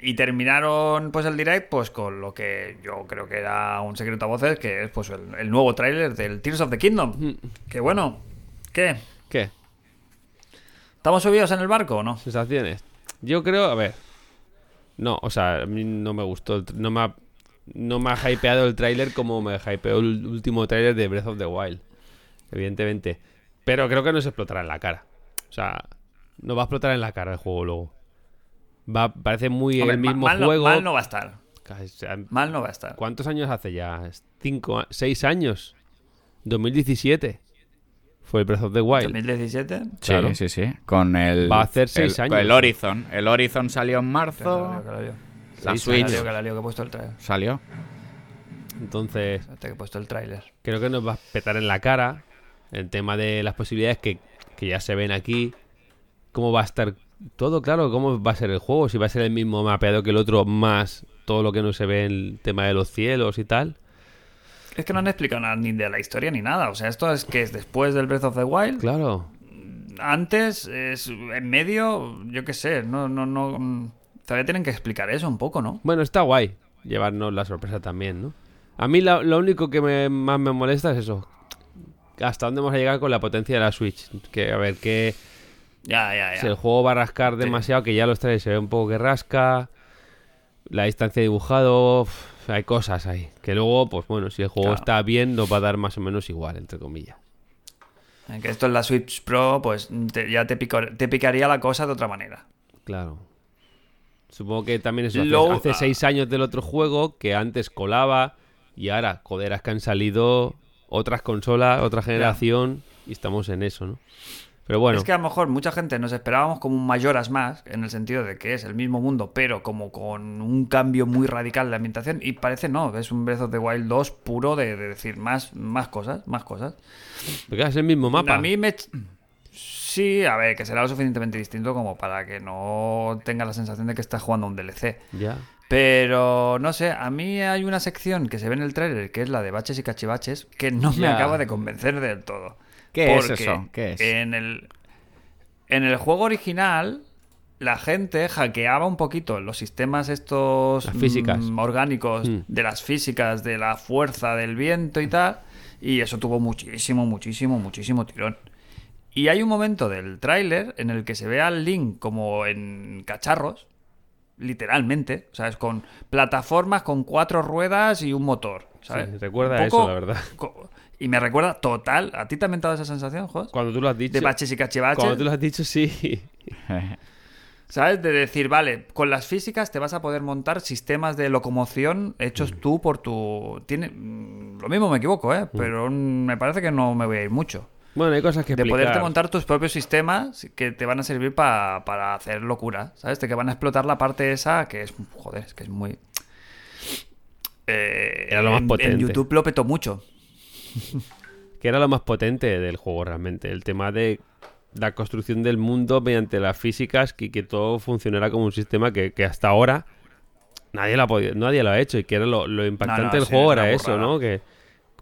y terminaron pues el direct pues con lo que yo creo que era un secreto a voces, que es pues el, el nuevo tráiler del Tears of the Kingdom. Mm. Que bueno, ¿qué? ¿Qué? ¿Estamos subidos en el barco o no? ¿Sensaciones? Yo creo, a ver. No, o sea, a mí no me gustó. No me ha, no me ha hypeado el tráiler como me hypeó el último tráiler de Breath of the Wild. Evidentemente. Pero creo que no se explotará en la cara. O sea, no va a explotar en la cara el juego luego. Va, parece muy Hombre, el mismo mal, no- juego. mal no va a estar. O sea, Mal no va a estar. ¿Cuántos años hace ya? ¿Cinco? a- ¿Seis años? 2017. Fue el Breath of the Wild. 2017. Claro. Sí, sí, sí. Con el. Va a hacer seis el- años. El Horizon. El Horizon salió en marzo. que la Switch Que la lío, que la lío, que he puesto el trailer. salió. Entonces, Espérate, que he puesto el tráiler. creo que nos va a petar en la cara el tema de las posibilidades que, que ya se ven aquí. Cómo va a estar todo, claro, cómo va a ser el juego, si va a ser el mismo mapeado que el otro, más todo lo que no se ve en el tema de los cielos y tal. Es que no han explicado nada ni de la historia ni nada. O sea, esto es que es después del Breath of the Wild. Claro. Antes, es en medio, yo qué sé. No, no, no. Todavía tienen que explicar eso un poco, ¿no? Bueno, está guay llevarnos la sorpresa también, ¿no? A mí lo único que me- más me molesta es eso. Hasta dónde vamos a llegar con la potencia de la Switch. Que a ver, que Ya, ya, ya. si el juego va a rascar demasiado, que ya los trae, se ve un poco que rasca. La distancia de dibujado, uf, hay cosas ahí. Que luego, pues bueno, si el juego Claro. está bien, nos va a dar más o menos igual, entre comillas. Que esto en la Switch Pro, pues te- ya te picaría la cosa de otra manera. Claro. Supongo que también hace, Lo- hace seis años del otro juego que antes colaba y ahora, joder, es que han salido otras consolas, otra generación y estamos en eso, ¿no? Pero bueno, Es que a lo mejor mucha gente nos esperábamos como un Mayoras más, en el sentido de que es el mismo mundo, pero como con un cambio muy radical de ambientación. Y parece no, es un Breath of the Wild 2 puro de, de decir más, más cosas, más cosas. porque es el mismo mapa. A mí me... Sí, a ver, que será lo suficientemente distinto como para que no tenga la sensación de que estás jugando a un DLC. Ya. Pero no sé, a mí hay una sección que se ve en el trailer, que es la de baches y cachivaches, que no me acaba de convencer del todo. ¿Qué es Porque eso? ¿Qué es? En el, en el juego original, la gente hackeaba un poquito los sistemas estos Las físicas. mm, orgánicos Mm. de las físicas, de la fuerza, del viento y tal. Y eso tuvo muchísimo, muchísimo, muchísimo tirón. Y hay un momento del tráiler en el que se ve al Link como en cacharros, literalmente, ¿sabes? Con plataformas con cuatro ruedas y un motor, ¿sabes? Sí, recuerda eso, la verdad. Y me recuerda total. ¿A ti también te ha dado esa sensación, Jos? Cuando tú lo has dicho. De baches y cachivaches. Cuando tú lo has dicho, sí. ¿Sabes? De decir, vale, con las físicas te vas a poder montar sistemas de locomoción hechos Mm. tú por tu. Tiene... mm, Lo mismo me equivoco, ¿eh? Pero mm, me parece que no me voy a ir mucho. Bueno, hay cosas que De explicar. poderte montar tus propios sistemas que te van a servir pa- para hacer locura, ¿sabes? De que van a explotar la parte esa que es, joder, es que es muy... Eh, Era lo más en- potente. En YouTube lo petó mucho. que era lo más potente del juego realmente. El tema de la construcción del mundo mediante las físicas y que todo funcionara como un sistema que, que hasta ahora nadie lo, ha podido- nadie lo ha hecho y que era lo, lo impactante No, no, del sí, juego era eso, burrada. ¿no? Que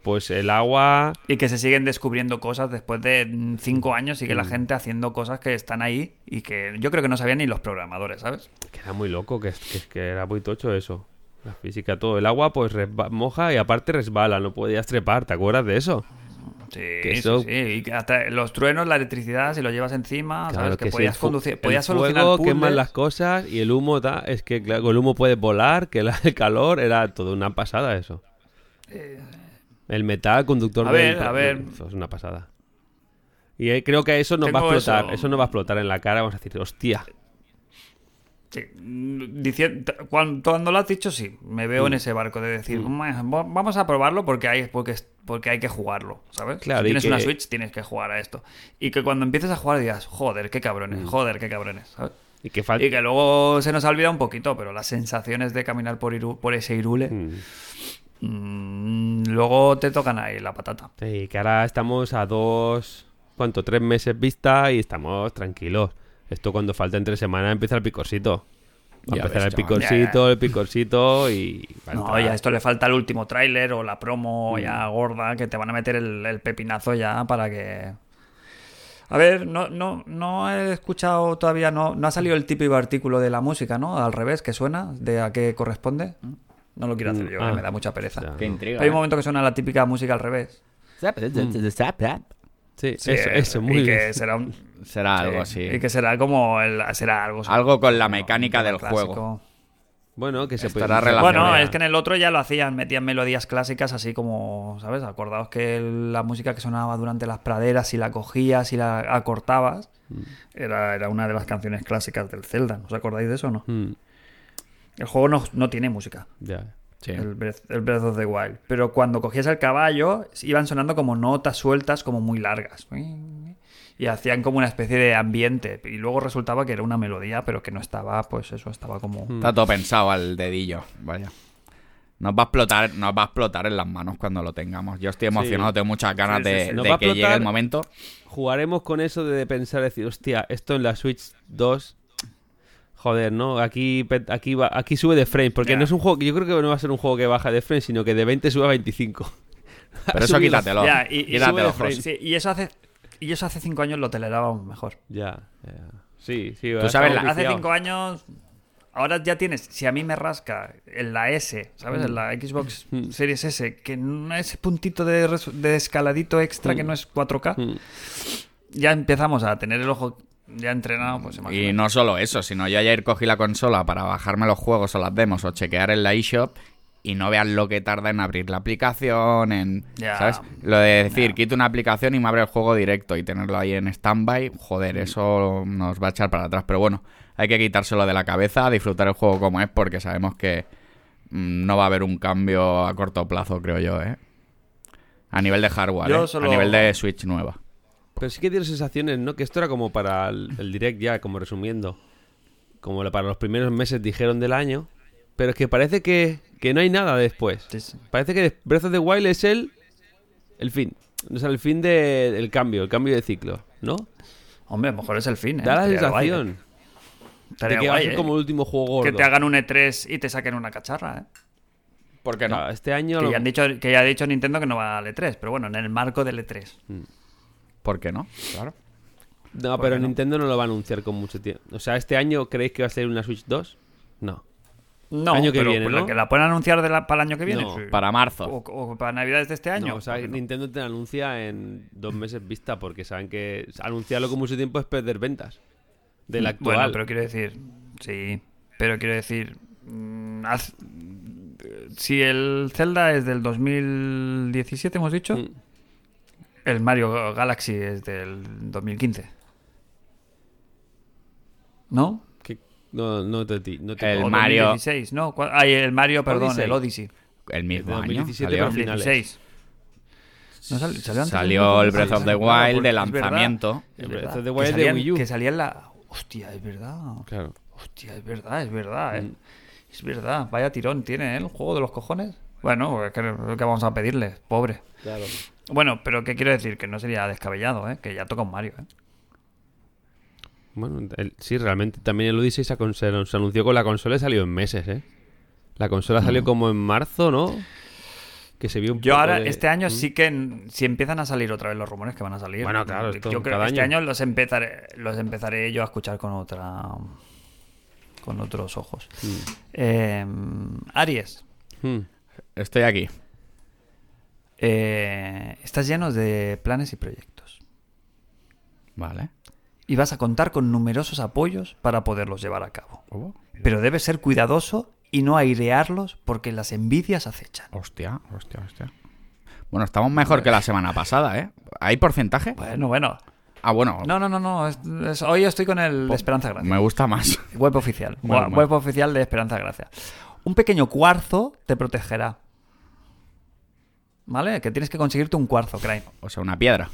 pues el agua... Y que se siguen descubriendo cosas después de mm, cinco años. Sigue Mm. la gente haciendo cosas que están ahí y que yo creo que no sabían ni los programadores, ¿sabes? Que era muy loco, que, que, que era muy tocho eso. La física, todo. El agua pues moja y aparte resbala, no podías trepar, ¿te acuerdas de eso? Sí, Que sí, eso- sí. Y que hasta los truenos, la electricidad, si lo llevas encima, Claro, ¿sabes? Que, podías conducir, el podías solucionar fuego las cosas y el humo da, es que claro, el humo puede volar, que el calor era todo una pasada eso. El metal conductor a del- ver, a ver. eso es una pasada. Y eh, creo que eso nos va a explotar, eso. eso. nos va a explotar en la cara, vamos a decir, hostia. Sí, mm, cuando, cuando lo has dicho, sí, me veo Mm. en ese barco de decir, "Ma, va- vamos a probarlo porque hay, porque, porque hay que jugarlo, ¿sabes? Claro, si tienes que- una Switch, tienes que jugar a esto. Y que cuando empieces a jugar digas, joder, qué cabrones, Mm. joder, qué cabrones, ¿sabes? Y que. Y que luego se nos ha olvidado un poquito, pero las sensaciones de caminar por, Iru- por ese Irule, Mm. luego te tocan ahí la patata. Sí, que ahora estamos a dos, ¿cuánto? Tres meses vista y estamos tranquilos. Esto cuando falten tres semanas empieza el picorcito. Va a Ya empezar ves, el picorcito, el picorcito y... No, ya esto le falta el último tráiler o la promo Mm. ya gorda que te van a meter el, el pepinazo ya para que... A ver, no, no, no he escuchado todavía, no, no ha salido el típico artículo de la música, ¿no? Al revés, que suena, de a qué corresponde. No lo quiero hacer yo, Ah. que me da mucha pereza. Qué intriga. Hay un ¿eh? momento que suena la típica música al revés. Sí, Sí, eso, eh, eso, muy y bien. que será un- Será sí, algo así. Y que será como el, será algo Algo con la mecánica del clásico. juego. Bueno, que se Estará puede... Bueno, es que en el otro ya lo hacían, metían melodías clásicas así como, ¿sabes? Acordaos que la música que sonaba durante las praderas, si la cogías y la acortabas, Mm. era, era una de las canciones clásicas del Zelda. ¿Os acordáis de eso o no? Mm, El juego no, no tiene música, ya. Sí. el, Breath, el Breath of the Wild. Pero cuando cogías el caballo, iban sonando como notas sueltas, como muy largas. Y hacían como una especie de ambiente. Y luego resultaba que era una melodía, pero que no estaba, pues eso, estaba como... Mm. Está todo pensado al dedillo. Vaya. Nos va a explotar, nos va a explotar en las manos cuando lo tengamos. Yo estoy emocionado, Sí. tengo muchas ganas Sí, sí, de, de va a que llegue explotar. el momento. Jugaremos con eso de pensar, decir, hostia, esto en la Switch 2... Joder, ¿no? Aquí, aquí, va, aquí sube de frame, porque no es un juego yo creo que no va a ser un juego que baja de frame, sino que de 20 sube a 25. Pero eso quítatelo. Ya, y- y quítatelo, sube de Jos. frame. Sí, y eso hace y eso hace cinco años lo tolerábamos mejor. Ya, ya. Sí, sí. Tú sabes, la- Hace viciados. cinco años, ahora ya tienes, si a mí me rasca en la S, ¿sabes? En la Xbox Mm. Series S, que no ese puntito de, de escaladito extra que Mm. no es 4K, Mm. ya empezamos a tener el ojo ya entrenado, pues Y imagínate. no solo eso, sino yo ayer cogí la consola para bajarme los juegos o las demos o chequear en la eShop y no veas lo que tarda en abrir la aplicación, en... ¿Sabes? Lo de decir, quito una aplicación y me abre el juego directo y tenerlo ahí en stand-by, joder, eso nos va a echar para atrás. Pero bueno, hay que quitárselo de la cabeza, disfrutar el juego como es, porque sabemos que mm, no va a haber un cambio a corto plazo, creo yo, ¿eh? A nivel de hardware, Yo ¿eh? solo- A nivel de Switch nueva. Pero sí que tiene sensaciones, ¿no? Que esto era como para el, el direct ya, como resumiendo. Como para los primeros meses dijeron del año. Pero es que parece que, que no hay nada después. Parece que Breath of the Wild es el, el fin. O sea, el fin de- del cambio, el cambio de ciclo, ¿no? Hombre, a lo mejor es el fin, ¿eh? Da la Estaría guay, sensación ¿eh? de Estaría que va a guay, ser ¿eh? como el último juego gordo. Que te hagan un E3 y te saquen una cacharra, ¿eh? ¿Por qué no? Claro, este año... Que lo- ya, han dicho, que ya ha dicho Nintendo que no va al E3, pero bueno, en el marco del E E3. ¿Por qué no? Claro. No, ¿por pero no? Nintendo no lo va a anunciar con mucho tiempo. O sea, ¿este año creéis que va a ser una Switch 2? No. No, Año que pero viene, pues ¿no? la que la pueden anunciar de la- para el año que viene. No, sí. Para marzo. O, o para Navidades de este año. No, o sea. Nintendo te anuncia en dos meses vista porque saben que anunciarlo con mucho tiempo es perder ventas. Del actual. Bueno, pero quiero decir, sí, pero quiero decir, mm, haz- si el Zelda es del 2017, hemos dicho, Mm. El Mario Galaxy es del 2015. ¿No? Que- no, no te, ti- no te El O Mario- 2016, ¿no? ¿Cuál- Ay, el Mario, perdón, Odyssey. el Odyssey. El mismo año 2017, salió. pero finales. 2016. ¿No sal- salió antes Salió del el Breath of the 2016? Claro, Wild de lanzamiento. El Breath of the que Wild de salía- Wii U. Que salía en la... Hostia, es verdad. Claro. Hostia, es verdad, es verdad, eh. Mm. Es verdad, vaya tirón tiene ¿eh? el juego de los cojones. Bueno, ¿qué, qué vamos a pedirle? Pobre. Claro. Bueno, pero ¿qué quiero decir? Que no sería descabellado, ¿eh? Que ya toca un Mario, ¿eh? Bueno, el- sí, realmente también el Odyssey se, se, se anunció con la consola y salió en meses, ¿eh? La consola salió como en marzo, ¿no? Que se vio un Yo poco ahora, de- este año ¿Mm? sí que, si empiezan a salir otra vez los rumores que van a salir. Bueno, claro, esto yo creo que este año. año los empezaré, los empezaré yo a escuchar con otra. con otros ojos. Eh, Aries, Mm. Estoy aquí. Eh, estás lleno de planes y proyectos. Vale. Y vas a contar con numerosos apoyos para poderlos llevar a cabo. Oh, Pero debes ser cuidadoso y no airearlos porque las envidias acechan. Hostia, hostia, hostia. Bueno, estamos mejor que la semana pasada, ¿eh? ¿Hay porcentaje? Bueno, bueno. Ah, bueno. No, no, no, no. es- es- hoy estoy con el de Esperanza Gracia. Me gusta más. Web oficial. Bueno, Web bueno. oficial de Esperanza Gracia. Un pequeño cuarzo te protegerá. ¿Vale? Que tienes que conseguirte un cuarzo, Crane. O sea, una piedra.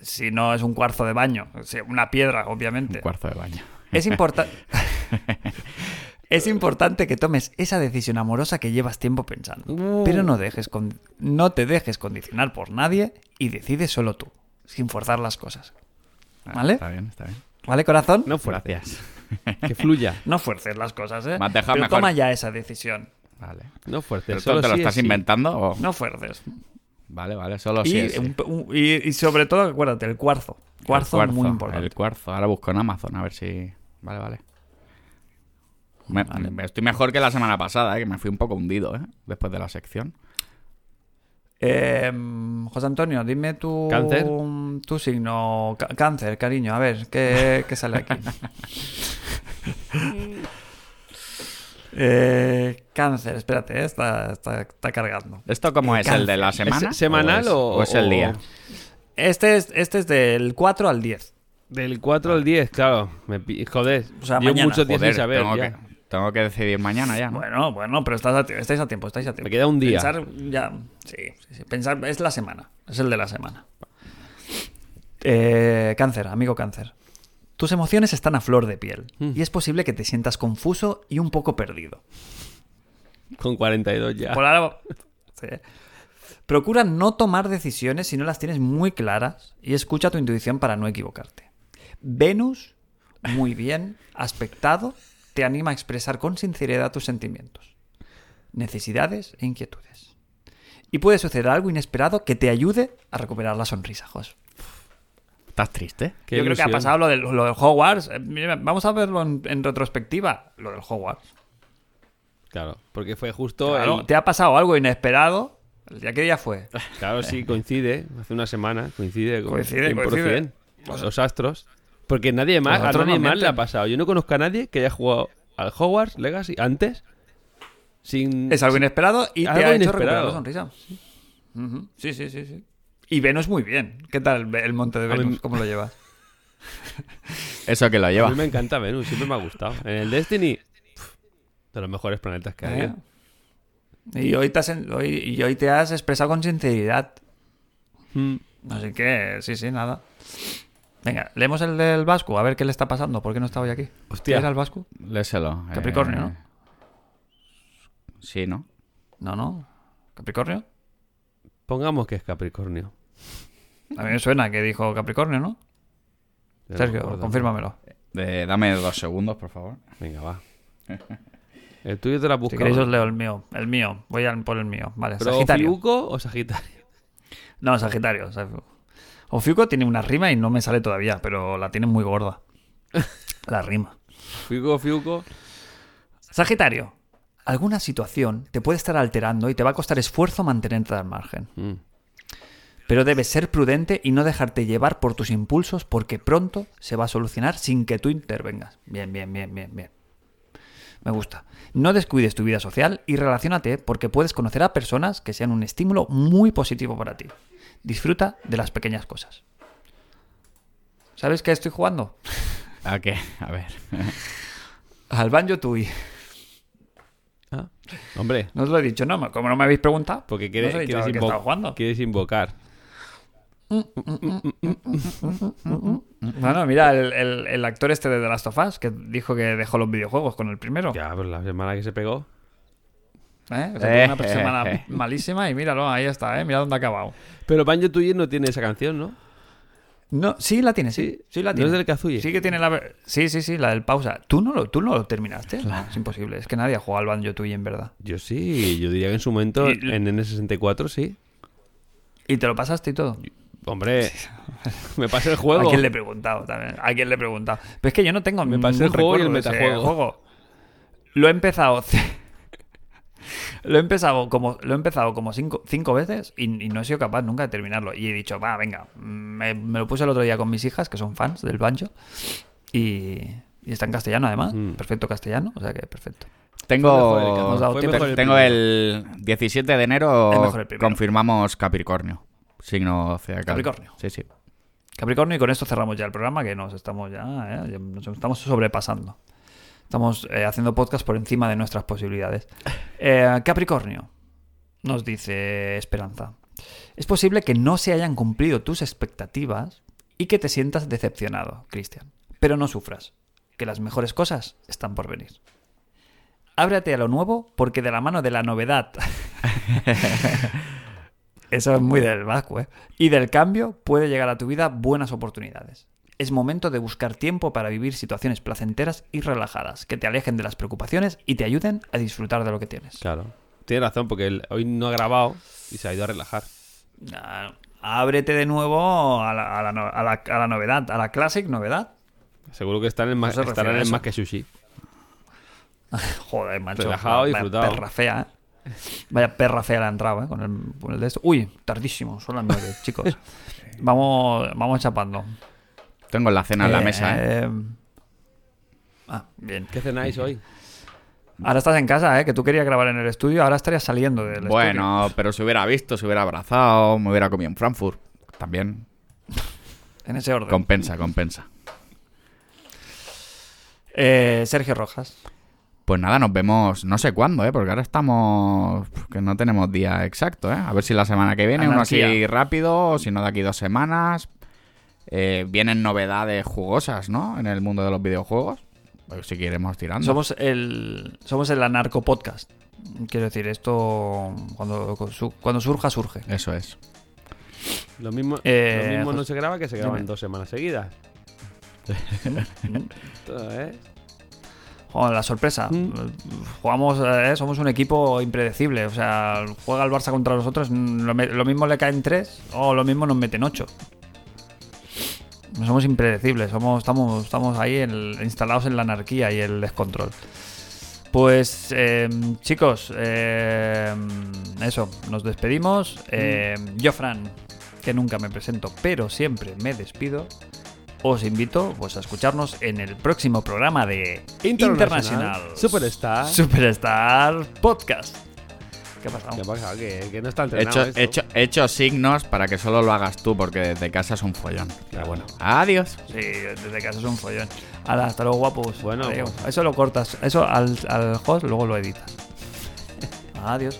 Si no es un cuarzo de baño. Una piedra, Un obviamente. cuarzo de baño. Es importante. es importante que tomes esa decisión amorosa que llevas tiempo pensando. Uh. Pero no, dejes con- no te dejes condicionar por nadie y decide solo tú, sin forzar las cosas. ¿Vale? Está bien, está bien. ¿Vale, corazón? No fuerte. Gracias. Que fluya. No fuerces las cosas, ¿eh? Me has dejado Pero mejor. toma ya esa decisión. Vale. No fuerte. ¿Pero solo te lo sí es estás sí. inventando o...? No fuerces. Vale, vale, solo y, sí es sí. un- un- y- y sobre todo, acuérdate, el cuarzo. Cuarzo, El muy importante. El cuarzo. Ahora busco en Amazon a ver si... Vale, vale. Me- Vale. me- Estoy mejor que la semana pasada, ¿eh? que me fui un poco hundido, ¿eh? Después de la sección. Eh, José Antonio, dime tu, ¿Cáncer? tu signo. Cáncer, cariño. A ver, ¿qué, qué sale aquí? Eh, cáncer, espérate, eh, está, está, está cargando. ¿Esto cómo Eh, es? ¿El de la cáncer. semana? ¿Es semanal es, o- es el día? Este es, este es del 4 al 10. Del 4 al 10, claro. Me Joder. O sea, Llevo mañana. muchos días Joder, sin saber. tengo, ya. que, tengo que decidir mañana ya, ¿no? Bueno, bueno, pero estás a estáis a tiempo, estáis a tiempo. Me queda un día. Pensar ya. Sí, sí, sí, Pensar, es la semana. Es el de la semana. Eh, cáncer, amigo cáncer. Tus emociones están a flor de piel. Mm. Y es posible que te sientas confuso y un poco perdido. Con 42 ya. Por ahora- Sí. Procura no tomar decisiones si no las tienes muy claras y escucha tu intuición para no equivocarte. Venus, muy bien aspectado, te anima a expresar con sinceridad tus sentimientos, necesidades e inquietudes. Y puede suceder algo inesperado que te ayude a recuperar la sonrisa, Jos. ¿Estás triste? Qué Yo creo que ha pasado lo del, lo del Hogwarts. Eh, mira, Vamos a verlo en, en retrospectiva. Lo del Hogwarts. Claro, porque fue justo. Claro, el- te ha pasado algo inesperado. ¿El día qué día fue? Claro, sí, coincide. Hace una semana coincide con Coincide, 100%. coincide. Los astros. Porque nadie más, a nadie más le ha pasado. Yo no conozco a nadie que haya jugado al Hogwarts Legacy antes sin... Es algo inesperado y te Algo ha hecho recuperar la sonrisa. Sí, sí, sí, sí. Y Venus muy bien. ¿Qué tal el monte de A mí- Venus? ¿Cómo lo llevas? Eso que lo A lleva. mí me encanta Venus, siempre me ha gustado. En el Destiny, de los mejores planetas que hay. ¿Eh? Y hoy, te has, hoy, y hoy te has expresado con sinceridad. Mm. Así que, sí, sí, nada. Venga, leemos el del Vasco, a ver qué le está pasando. ¿Por qué no está hoy aquí? Hostia. ¿Qué era el Vasco? Léselo. Capricornio, eh, ¿no? Sí, ¿no? No, no. ¿Capricornio? Pongamos que es Capricornio. A mí me suena que dijo Capricornio, ¿no? Ya no Sergio, acuerdo. confírmamelo. De- dame dos segundos, por favor. Venga, va. El tuyo te la Si busco. queréis os leo el mío. El mío. Voy a por el mío. Vale, ¿Pero Sagitario. Fiuco o Sagitario? No, Sagitario. Sag- Ofiuco tiene una rima y no me sale todavía, pero la tiene muy gorda. La rima. Fiuco, Fiuco. Sagitario. Alguna situación te puede estar alterando y te va a costar esfuerzo mantenerte al margen. Mm. Pero debes ser prudente y no dejarte llevar por tus impulsos porque pronto se va a solucionar sin que tú intervengas. Bien, bien, bien, bien, bien. Me gusta. No descuides tu vida social y relaciónate porque puedes conocer a personas que sean un estímulo muy positivo para ti. Disfruta de las pequeñas cosas. ¿Sabes qué estoy jugando? ¿A qué? A ver. Al Banjo Tui. Ah, hombre, No os lo he dicho, ¿no? Como no me habéis preguntado. porque quieres, quieres, invo- jugando. quieres invocar. Bueno, mira, el, el- el actor este de The Last of Us que dijo que dejó los videojuegos con el primero. Ya, pero la semana que se pegó. ¿Eh? O sea, tuvo una Eh, semana malísima y míralo, ahí está, ¿eh? Mira dónde ha acabado. Pero Banjo Tooie no tiene esa canción, ¿no? No, sí la tiene, sí. Sí, la ¿No tiene. es del Kazuya? Sí que tiene la... Sí, sí, sí, la del pausa. ¿Tú no lo, tú no lo terminaste? Es imposible. Es que nadie ha jugado al Banjo Tooie en verdad. Yo sí, yo diría que en su momento Y- en N64 sí. ¿Y te lo pasaste y todo? Hombre, me pasé el ¿A juego. quién le he preguntado también? ¿A quién le he preguntado? Pero es que yo no tengo Me pasé el juego y el metajuego. juego. Lo he empezado... Lo he empezado como, lo he empezado como cinco, cinco veces y, y no he sido capaz nunca de terminarlo. Y he dicho, va, venga. Me, me lo puse el otro día con mis hijas, que son fans del banjo. Y, y está en castellano además. Mm. Perfecto castellano. O sea que perfecto. El Tengo, mejor el tengo el 17 de enero, el confirmamos Capricornio. Signo zodiacal. Capricornio. Sí, sí. Capricornio y con esto cerramos ya el programa que nos estamos ya, ¿eh? Ya nos estamos sobrepasando. Estamos eh, haciendo podcast por encima de nuestras posibilidades. Eh, Capricornio, nos dice Esperanza. Es posible que no se hayan cumplido tus expectativas y que te sientas decepcionado, Cristian. Pero no sufras, que las mejores cosas están por venir. Ábrete a lo nuevo porque de la mano de la novedad Eso es muy del vasco, ¿eh? Y del cambio puede llegar a tu vida buenas oportunidades. Es momento de buscar tiempo para vivir situaciones placenteras y relajadas, que te alejen de las preocupaciones y te ayuden a disfrutar de lo que tienes. Claro. Tiene razón, porque él hoy no ha grabado y se ha ido a relajar. Ah, Ábrete de nuevo a la, a la no- a la- a la novedad, a la classic novedad. Seguro que están en más, estarán en más que sushi. Joder, macho. Relajado y disfrutado. Perra fea, ¿eh? Vaya perra fea la entrada, ¿eh? Con el, con el de esto. Uy, tardísimo, son las nueve, chicos. Vamos, vamos chapando. Tengo la cena en la Eh, mesa, ¿eh? eh, Ah, bien. ¿Qué cenáis hoy? Ahora estás en casa, ¿eh? Que tú querías grabar en el estudio, ahora estarías saliendo del Bueno, pero se hubiera visto, se hubiera abrazado, me hubiera comido en Frankfurt. También. En ese orden. compensa, compensa. Eh, Sergio Rojas. Pues nada, nos vemos no sé cuándo, ¿eh? Porque ahora estamos... que no tenemos día exacto, ¿eh? A ver si la semana que viene, uno así rápido, o si no de aquí dos semanas. Eh, vienen novedades jugosas, ¿no? En el mundo de los videojuegos. Pues si queremos tirando. Somos el, somos el anarco podcast. Quiero decir, esto cuando, cuando surja, surge. Eso es. Lo mismo, Eh, lo mismo no se graba que se graba en dos semanas seguidas. Todo, ¿eh? Joder, la sorpresa. Mm. Jugamos, eh, somos un equipo impredecible. O sea, juega el Barça contra nosotros, lo mismo le caen tres o lo mismo nos meten ocho. Somos impredecibles, somos, estamos, estamos ahí en- instalados en la anarquía y el descontrol. Pues eh, chicos, eh, eso, nos despedimos. Eh, yo, Fran, que nunca me presento, pero siempre me despido. Os invito pues, a escucharnos en el próximo programa de Internacional Superstar. Superstar Podcast. ¿Qué ha pasado? ¿Qué pasa? Que, que no está He entrenado hecho, esto. he hecho, he hecho signos para que solo lo hagas tú, porque desde casa es un follón. Pero bueno, adiós. Sí, desde casa es un follón. Hala, hasta luego, guapos. Bueno, Adiós. pues. Eso lo cortas. Eso al, al host luego lo editas. Adiós.